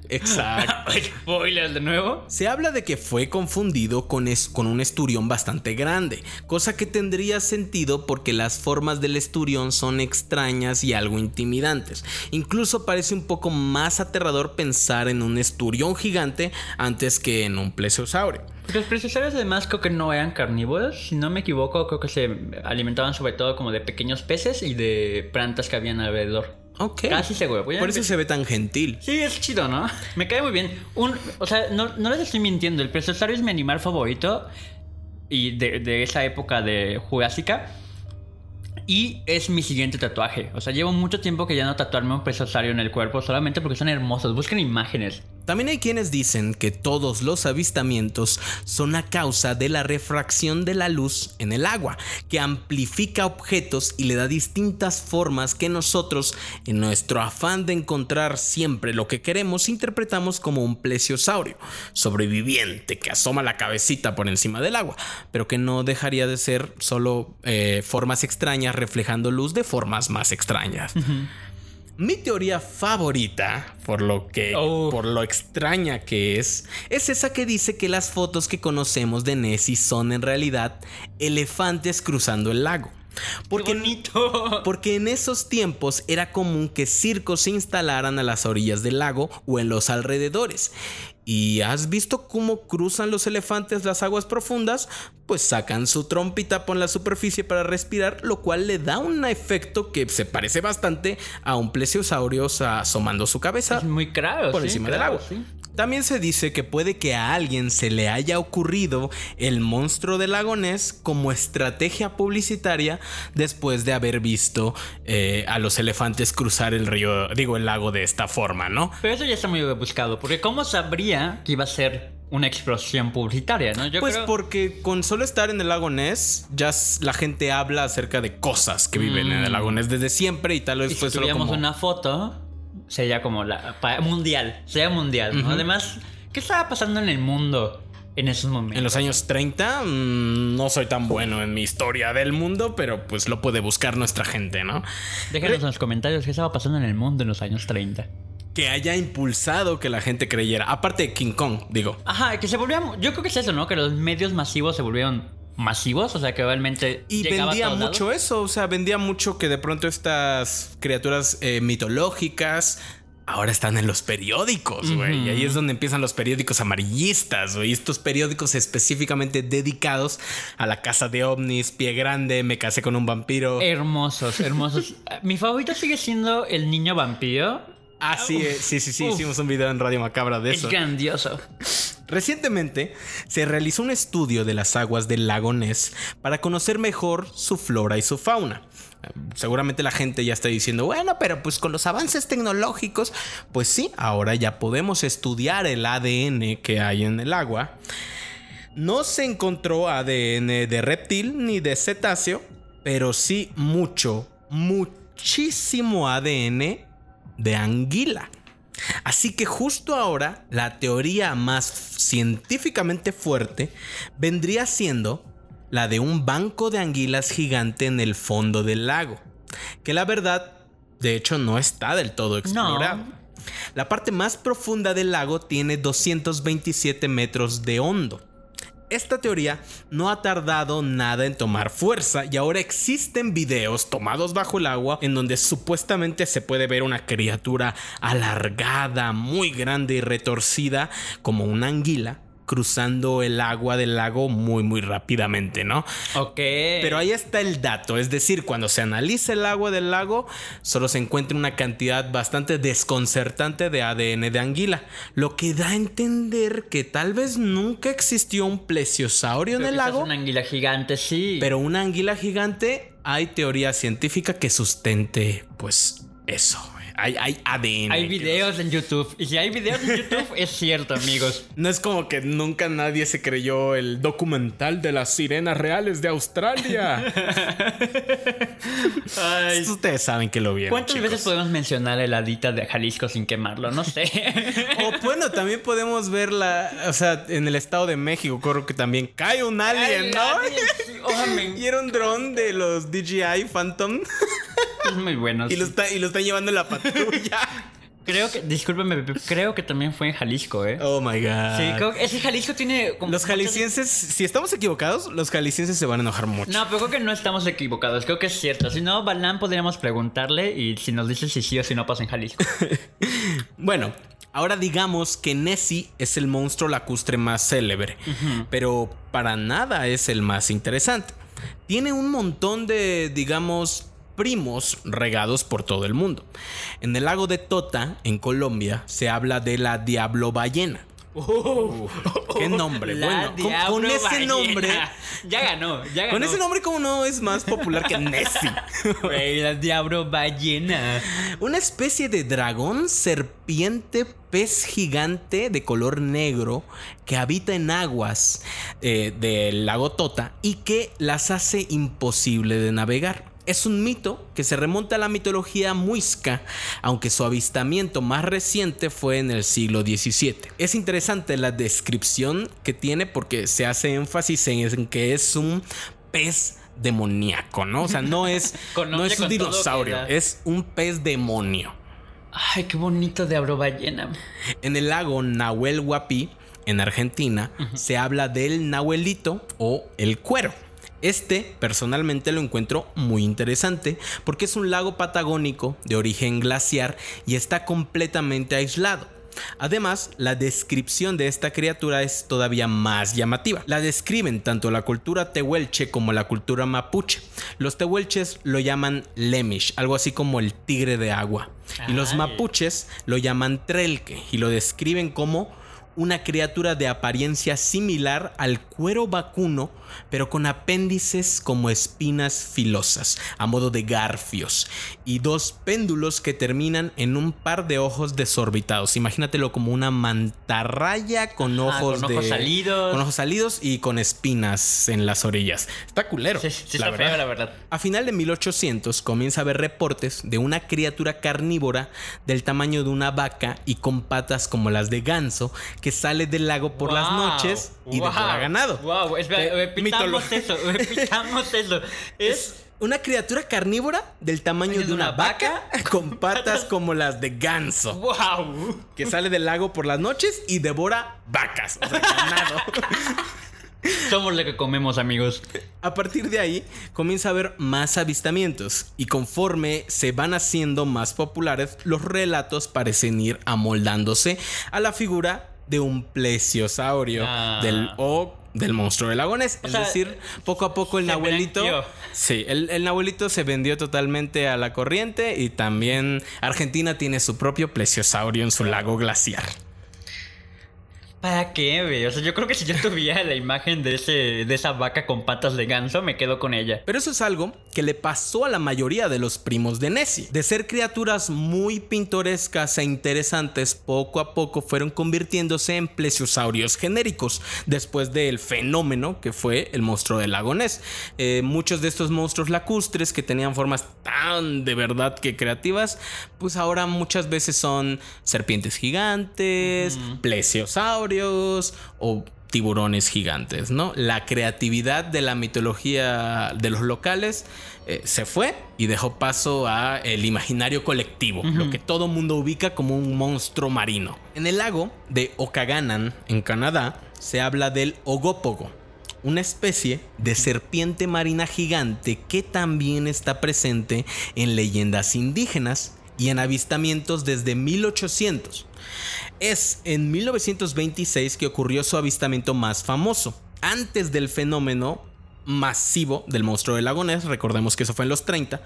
Exacto. *laughs* Spoilers de nuevo. Se habla de que fue confundido con, es- con un esturión bastante grande, cosa que tendría sentido porque las formas del esturión son extrañas y algo intimidantes. Incluso parece un poco más aterrador pensar en un esturión gigante antes que en un plesiosaurio. Los precisarios además creo que no eran carnívoros, si no me equivoco, creo que se alimentaban sobre todo como de pequeños peces y de plantas que habían alrededor. Ok. Casi seguro. Voy a Por eso se ve tan gentil. Sí, es chido, ¿no? Me cae muy bien. Un, o sea, no, no les estoy mintiendo. El plesiosario es mi animal favorito. Y de, de esa época de Jurásica. Y es mi siguiente tatuaje. O sea, llevo mucho tiempo que ya no tatuarme un plesiosario en el cuerpo solamente porque son hermosos. Busquen imágenes. También hay quienes dicen que todos los avistamientos son a causa de la refracción de la luz en el agua, que amplifica objetos y le da distintas formas que nosotros, en nuestro afán de encontrar siempre lo que queremos, interpretamos como un plesiosaurio, sobreviviente que asoma la cabecita por encima del agua, pero que no dejaría de ser solo eh, formas extrañas reflejando luz de formas más extrañas. Mi teoría favorita, por lo que Oh. por lo extraña que es, es esa que dice que las fotos que conocemos de Nessie son en realidad elefantes cruzando el lago. Porque, porque en esos tiempos era común que circos se instalaran a las orillas del lago o en los alrededores. ¿Y has visto cómo cruzan los elefantes las aguas profundas? Pues sacan su trompita por la superficie para respirar, lo cual le da un efecto que se parece bastante a un plesiosaurio asomando su cabeza Es muy claro. por sí, encima claro, del agua. sí. También se dice que puede que a alguien se le haya ocurrido el monstruo del lago Ness como estrategia publicitaria después de haber visto eh, a los elefantes cruzar el río, digo, el lago de esta forma, ¿no? Pero eso ya está muy buscado. Porque ¿cómo sabría que iba a ser una explosión publicitaria, no? Yo pues creo- porque con solo estar en el lago Ness, ya la gente habla acerca de cosas que viven en el lago Ness desde siempre y tal vez Y fue si solo tuviéramos como... una foto, sería como la mundial. Sería mundial, ¿no? Además, ¿qué estaba pasando en el mundo en esos momentos? En los años 30 mm, no soy tan bueno en mi historia del mundo, pero pues lo puede buscar nuestra gente, ¿no? Déjenos en los comentarios qué estaba pasando en el mundo en los años 30. que haya impulsado que la gente creyera. Aparte de King Kong, digo. Ajá, que se volvían. Yo creo que es eso, ¿no? Que los medios masivos se volvieron masivos, o sea que realmente. Y vendía mucho lados. eso, o sea, vendía mucho que de pronto estas criaturas eh, mitológicas ahora están en los periódicos, güey. Y ahí es donde empiezan los periódicos amarillistas, güey. Estos periódicos específicamente dedicados a la casa de ovnis, pie grande, me casé con un vampiro. Hermosos, hermosos. *laughs* Mi favorito sigue siendo el niño vampiro. ah, sí, eh, sí, sí, sí, Uf. hicimos un video en Radio Macabra de Es eso. grandioso. Recientemente se realizó un estudio de las aguas del lago Ness para conocer mejor su flora y su fauna. Seguramente la gente ya está diciendo, bueno, pero pues con los avances tecnológicos, pues sí, ahora ya podemos estudiar el ADN que hay en el agua. No se encontró ADN de reptil ni de cetáceo, pero sí mucho, muchísimo ADN de anguila. Así que justo ahora la teoría más científicamente fuerte vendría siendo la de un banco de anguilas gigante en el fondo del lago. Que la verdad De hecho, no está del todo explorado. La parte más profunda del lago tiene 227 metros de hondo. Esta teoría no ha tardado nada en tomar fuerza y ahora existen videos tomados bajo el agua en donde supuestamente se puede ver una criatura alargada, muy grande y retorcida como una anguila cruzando el agua del lago muy muy rápidamente, ¿no? Ok. Pero ahí está el dato, es decir, cuando se analiza el agua del lago, solo se encuentra una cantidad bastante desconcertante de ADN de anguila, lo que da a entender que tal vez nunca existió un plesiosaurio en el lago. Una anguila gigante, sí. Pero una anguila gigante, hay teoría científica que sustente, pues, eso. Hay, hay ADN. Hay videos en YouTube. Y si hay videos en YouTube, es cierto, amigos. No es como que nunca nadie se creyó el documental de las sirenas reales de Australia. *laughs* Ustedes saben que lo vieron. ¿Cuántas veces podemos mencionar el adita de Jalisco sin quemarlo? No sé. *laughs* o bueno, también podemos verla, o sea, en el Estado de México, creo que también cae un alien, ¿no? *laughs* y era un dron de los DJI Phantom. *laughs* Es muy bueno. Y, lo está, y lo están llevando en la patrulla. *laughs* Creo que, discúlpeme, creo que también fue en Jalisco, ¿eh? Oh my god. Sí, creo que ese Jalisco tiene. los jaliscienses, si estamos equivocados, los jaliscienses se van a enojar mucho. No, pero creo que no estamos equivocados, creo que es cierto. Si no, Balán podríamos preguntarle y si nos dice si sí o si no pasa en Jalisco. *laughs* bueno, Ahora digamos que Nessie es el monstruo lacustre más célebre, pero para nada es el más interesante. Tiene un montón de, digamos, primos regados por todo el mundo. En el lago de Tota, en Colombia, se habla de la diablo ballena. Uh, qué nombre, bueno, con, ese nombre ya ganó, ya ganó. Con ese nombre como no es más popular que Nessie. la diablo ballena. Una especie de dragón, serpiente, pez gigante de color negro que habita en aguas eh, del lago Tota y que las hace imposible de navegar. Es un mito que se remonta a la mitología muisca, aunque su avistamiento más reciente fue en el siglo XVII. Es interesante la descripción que tiene porque se hace énfasis en que es un pez demoníaco, ¿no? O sea, no *laughs* es, no es un dinosaurio, es un pez demonio. Ay, qué bonito de ballena. En el lago Nahuel Huapi, en Argentina, se habla del nahuelito o el cuero. Este personalmente lo encuentro muy interesante porque es un lago patagónico de origen glaciar y está completamente aislado. Además, la descripción de esta criatura es todavía más llamativa. La describen tanto la cultura tehuelche como la cultura mapuche. Los tehuelches lo llaman lemish, algo así como el tigre de agua. Y los mapuches lo llaman trelque y lo describen como una criatura de apariencia similar al cuero vacuno, pero con apéndices como espinas filosas, a modo de garfios, y dos péndulos que terminan en un par de ojos desorbitados. Imagínatelo como una mantarraya con ojos, con ojos salidos. Con ojos salidos y con espinas en las orillas. Está culero. la, verdad. la verdad. A final de 1800 comienza a haber reportes de una criatura carnívora del tamaño de una vaca y con patas como las de ganso que sale del lago por las noches y wow, devora ganado. Wow, espera, eh, repitamos eso, *laughs* repitamos eso. Es una criatura carnívora del tamaño de una, vaca, con *laughs* patas como las de ganso. ¡Wow! Que sale del lago por las noches y devora vacas. O sea, ganado. *laughs* Somos lo que comemos, amigos. A partir de ahí comienza a haber más avistamientos y conforme se van haciendo más populares, los relatos parecen ir amoldándose a la figura de un plesiosaurio ah. del o del monstruo del lagones. es decir, poco a poco el nahuelito. Sí, el, el nahuelito se vendió totalmente a la corriente y también Argentina tiene su propio plesiosaurio en su lago glaciar. ¿Para qué, güey? O sea, yo creo que si yo tuviera la imagen de, ese, de esa vaca con patas de ganso, me quedo con ella. Pero eso es algo que le pasó a la mayoría de los primos de Nessie. De ser criaturas muy pintorescas e interesantes, poco a poco fueron convirtiéndose en plesiosaurios genéricos, después del fenómeno que fue el monstruo del lago Ness. Eh, muchos de estos monstruos lacustres que tenían formas tan de verdad que creativas, pues ahora muchas veces son serpientes gigantes, plesiosaurios o tiburones gigantes, ¿no? La creatividad de la mitología de los locales eh, se fue y dejó paso a el imaginario colectivo, lo que todo mundo ubica como un monstruo marino. En el lago de Okaganan, en Canadá, se habla del ogópogo, una especie de serpiente marina gigante que también está presente en leyendas indígenas y en avistamientos desde 1800. Es en 1926 que ocurrió su avistamiento más famoso. Antes del fenómeno masivo del monstruo del lago Ness, recordemos que eso fue en los 30,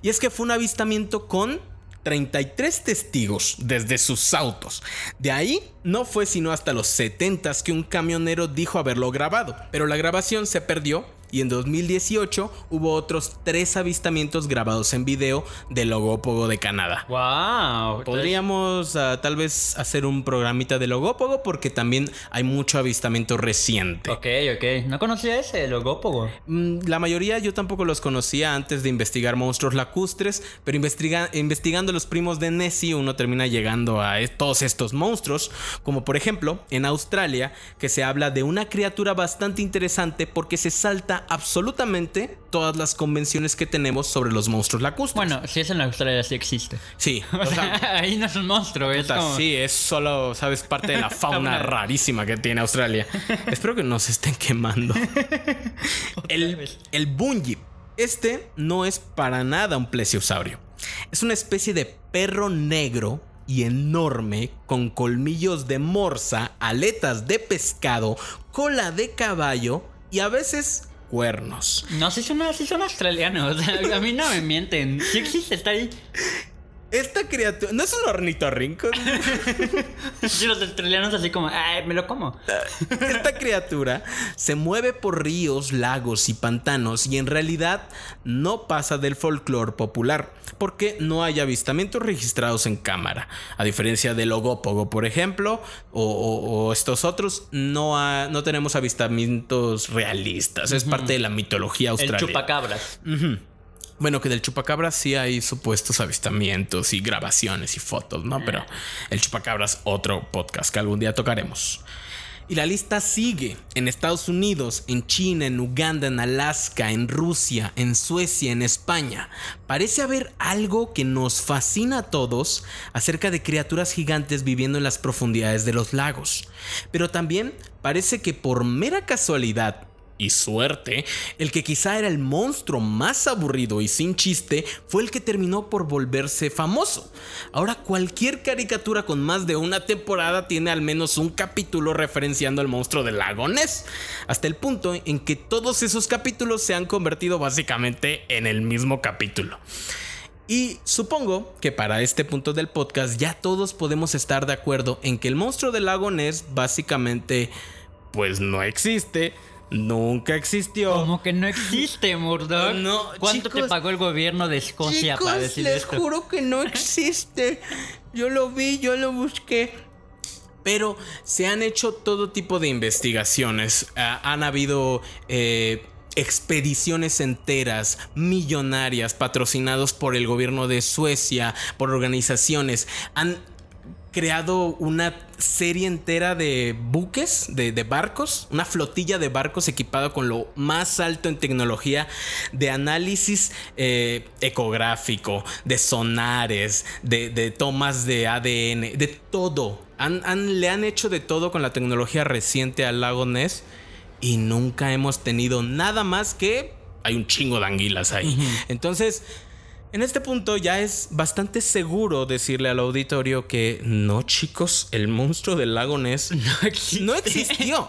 y es que fue un avistamiento con 33 testigos desde sus autos. De ahí no fue sino hasta los 70 que un camionero dijo haberlo grabado, pero la grabación se perdió y en 2018 hubo otros tres avistamientos grabados en video del logópogo de Canadá. ¡Wow! Podríamos uh, tal vez hacer un programita de logópogo porque también hay mucho avistamiento reciente. Ok, ok. No conocía ese logópogo. Mm, la mayoría yo tampoco los conocía antes de investigar monstruos lacustres, pero investiga investigando los primos de Nessie uno termina llegando a todos estos monstruos, como por ejemplo en Australia, que se habla de una criatura bastante interesante porque se salta absolutamente todas las convenciones que tenemos sobre los monstruos lacustres. Bueno, si es en Australia, sí existe. Sí. *laughs* O, sea, *laughs* ahí no es un monstruo, es como... Sí, es solo, ¿sabes? Parte de la *laughs* fauna rarísima que tiene Australia. Espero que no se estén quemando. el, el bungie. Este no es para nada un plesiosaurio. Es una especie de perro negro y enorme con colmillos de morsa, aletas de pescado, cola de caballo y a veces cuernos. No, si son, si son australianos. *laughs* a mí no me mienten. Sí existe, está ahí. Esta criatura. ¿No es un ornitorrinco? *laughs* sí, los australianos así como, Ay, me lo como. Esta *laughs* criatura se mueve por ríos, lagos y pantanos y en realidad no pasa del folclore popular porque no hay avistamientos registrados en cámara. A diferencia del ogópogo, por ejemplo, o, estos otros, no, no tenemos avistamientos realistas. Es parte de la mitología australiana. El chupacabras. Bueno, que del chupacabras sí hay supuestos avistamientos y grabaciones y fotos, ¿no? Pero el chupacabras otro podcast que algún día tocaremos. Y la lista sigue en Estados Unidos, en China, en Uganda, en Alaska, en Rusia, en Suecia, en España. Parece haber algo que nos fascina a todos acerca de criaturas gigantes viviendo en las profundidades de los lagos. Pero también parece que por mera casualidad y suerte, el que quizá era el monstruo más aburrido y sin chiste fue el que terminó por volverse famoso. Ahora cualquier caricatura con más de una temporada tiene al menos un capítulo referenciando al monstruo del lago Ness, hasta el punto en que todos esos capítulos se han convertido básicamente en el mismo capítulo. Y supongo que para este punto del podcast ya todos podemos estar de acuerdo en que el monstruo del lago Ness básicamente pues no existe Nunca existió. ¿Cómo que no existe, *laughs* Murdoch? No, ¿Cuánto te pagó el gobierno de Escocia para decir les juro que no existe. Yo lo vi, yo lo busqué. Pero se han hecho todo tipo de investigaciones. han habido eh, expediciones enteras, millonarias, patrocinados por el gobierno de Suecia, por organizaciones. Han creado una serie entera de buques, de, barcos, una flotilla de barcos equipado con lo más alto en tecnología de análisis eh, ecográfico, de sonares, de, tomas de ADN, de todo. le han hecho de todo con la tecnología reciente al lago Ness y nunca hemos tenido nada más que hay un chingo de anguilas ahí. Entonces, en este punto ya es bastante seguro decirle al auditorio que no, chicos, el monstruo del lago Ness *laughs* no, no existió.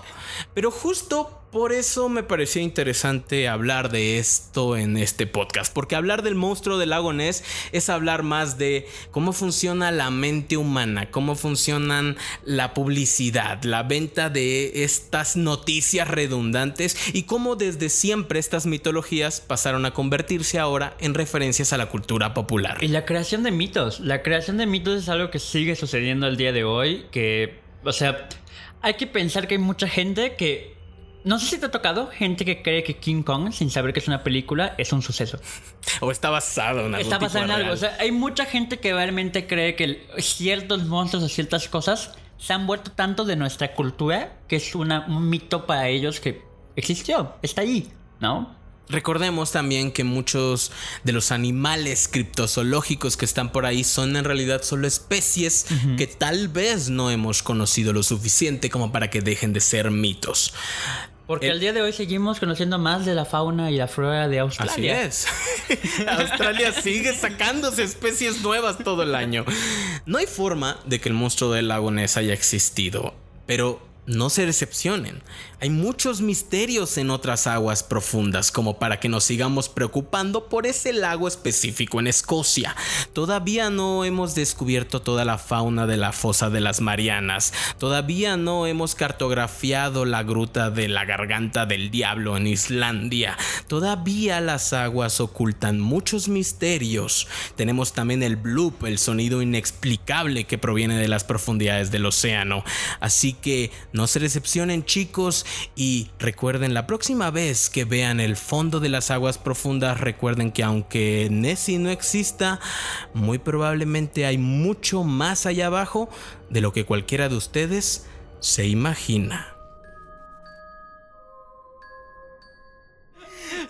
Pero justo por eso me parecía interesante hablar de esto en este podcast, porque hablar del monstruo del lago Ness es hablar más de cómo funciona la mente humana, cómo funcionan la publicidad, la venta de estas noticias redundantes y cómo desde siempre estas mitologías pasaron a convertirse ahora en referencias a la cultura popular. Y la creación de mitos, la creación de mitos es algo que sigue sucediendo al día de hoy, que, o sea, hay que pensar que hay mucha gente que no sé si te ha tocado gente que cree que King Kong, sin saber que es una película, es un suceso. *laughs* O está basado en algo. Está basado en algo. O sea, hay mucha gente que realmente cree que ciertos monstruos o ciertas cosas se han vuelto tanto de nuestra cultura que es una, un mito para ellos que existió, está ahí, ¿no? Recordemos también que muchos de los animales criptozoológicos que están por ahí son en realidad solo especies que tal vez no hemos conocido lo suficiente como para que dejen de ser mitos. Porque al día de hoy seguimos conociendo más de la fauna y la flora de Australia. Así es. *laughs* Australia sigue sacándose especies nuevas todo el año. No hay forma de que el monstruo del lago Ness haya existido, pero no se decepcionen. Hay muchos misterios en otras aguas profundas como para que nos sigamos preocupando por ese lago específico en Escocia. Todavía no hemos descubierto toda la fauna de la fosa de las Marianas. Todavía no hemos cartografiado la gruta de la garganta del diablo en Islandia. Todavía las aguas ocultan muchos misterios. Tenemos también el bloop, el sonido inexplicable que proviene de las profundidades del océano. Así que no se decepcionen chicos y recuerden la próxima vez que vean el fondo de las aguas profundas, recuerden que aunque Nessie no exista, muy probablemente hay mucho más allá abajo de lo que cualquiera de ustedes se imagina.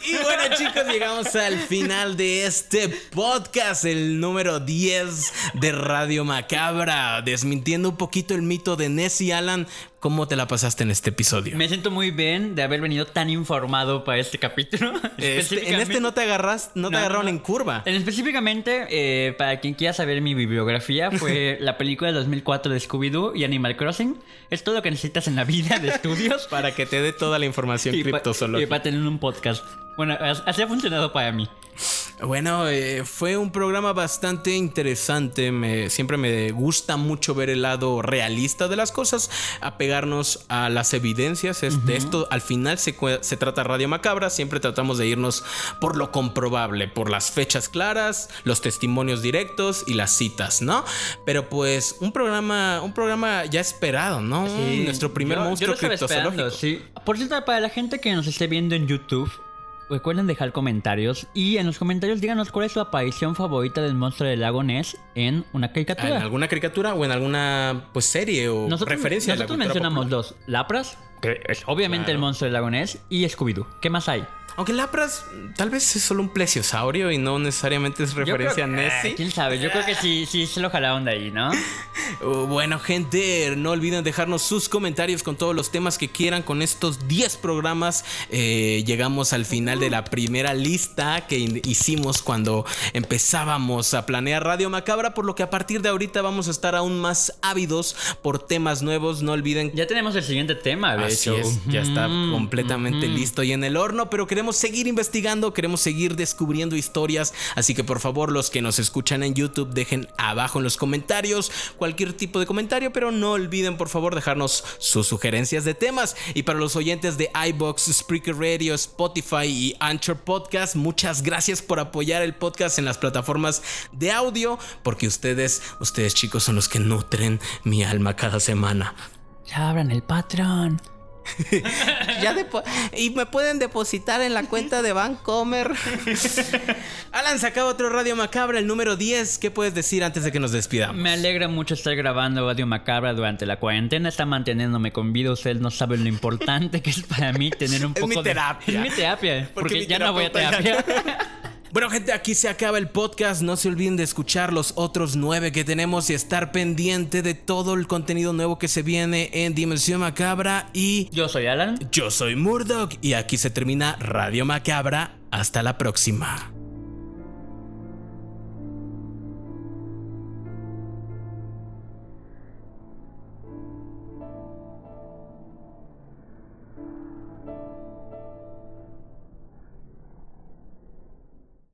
Y bueno chicos, llegamos al final de este podcast, el número 10 de Radio Macabra, desmintiendo un poquito el mito de Nessie Alan. ¿Cómo te la pasaste en este episodio? Me siento muy bien de haber venido tan informado para este capítulo. *laughs* Este, en este no te agarras, no te agarraron en curva. En específicamente, eh, para quien quiera saber mi bibliografía, fue *laughs* la película de 2004 de Scooby-Doo y Animal Crossing. Es todo lo que necesitas en la vida de estudios. *laughs* para que te dé toda la información criptozoológica. Y para tener un podcast. Bueno, así ha funcionado para mí. Bueno, eh, fue un programa bastante interesante. Me, siempre me gusta mucho ver el lado realista de las cosas, apegarnos a las evidencias. De esto al final se, se, trata Radio Macabra. Siempre tratamos de irnos por lo comprobable, por las fechas claras, los testimonios directos y las citas, ¿no? Pero pues un programa, un programa ya esperado, ¿no? Nuestro primer monstruo criptozoológico. Sí. Por cierto, para la gente que nos esté viendo en YouTube Recuerden dejar comentarios y en los comentarios díganos cuál es su aparición favorita del monstruo del lago Ness en una caricatura. ¿En alguna caricatura o en alguna pues serie o referencia? Nosotros mencionamos dos. Lapras, que es obviamente el monstruo del lago Ness, y Scooby-Doo. ¿Qué más hay? Aunque Lapras tal vez es solo un plesiosaurio y no necesariamente es referencia a Nessie. ¿Quién sabe? Yo creo que sí, sí se lo jalaron de ahí, ¿no? *laughs* Uh, bueno, gente, no olviden dejarnos sus comentarios con todos los temas que quieran con estos 10 programas. Eh, llegamos al final de la primera lista que hicimos cuando empezábamos a planear Radio Macabra, por lo que a partir de ahorita vamos a estar aún más ávidos por temas nuevos. No olviden. Ya tenemos el siguiente tema, de Así Es, ya está completamente listo y en el horno, pero queremos seguir investigando, queremos seguir descubriendo historias. Así que por favor, los que nos escuchan en YouTube, dejen abajo en los comentarios cualquier tipo de comentario, pero no olviden por favor dejarnos sus sugerencias de temas. Y para los oyentes de iBox, Spreaker Radio, Spotify y Anchor Podcast, muchas gracias por apoyar el podcast en las plataformas de audio, porque ustedes, ustedes chicos, son los que nutren mi alma cada semana. Ya abran el patrón. Ya y me pueden depositar en la cuenta de Bancomer. Alan, se acaba otro Radio Macabra, el número 10. ¿Qué puedes decir antes de que nos despidamos? Me alegra mucho estar grabando Radio Macabra durante la cuarentena. Está manteniéndome con vida. Ustedes no saben lo importante que es para mí tener un poco es mi terapia. Es mi terapia. Porque, ya no voy a terapia. Bueno, gente, aquí se acaba el podcast. No se olviden de escuchar los otros nueve que tenemos y estar pendiente de todo el contenido nuevo que se viene en Dimensión Macabra. Y yo soy Alan. Yo soy Murdoch. Y aquí se termina Radio Macabra. Hasta la próxima.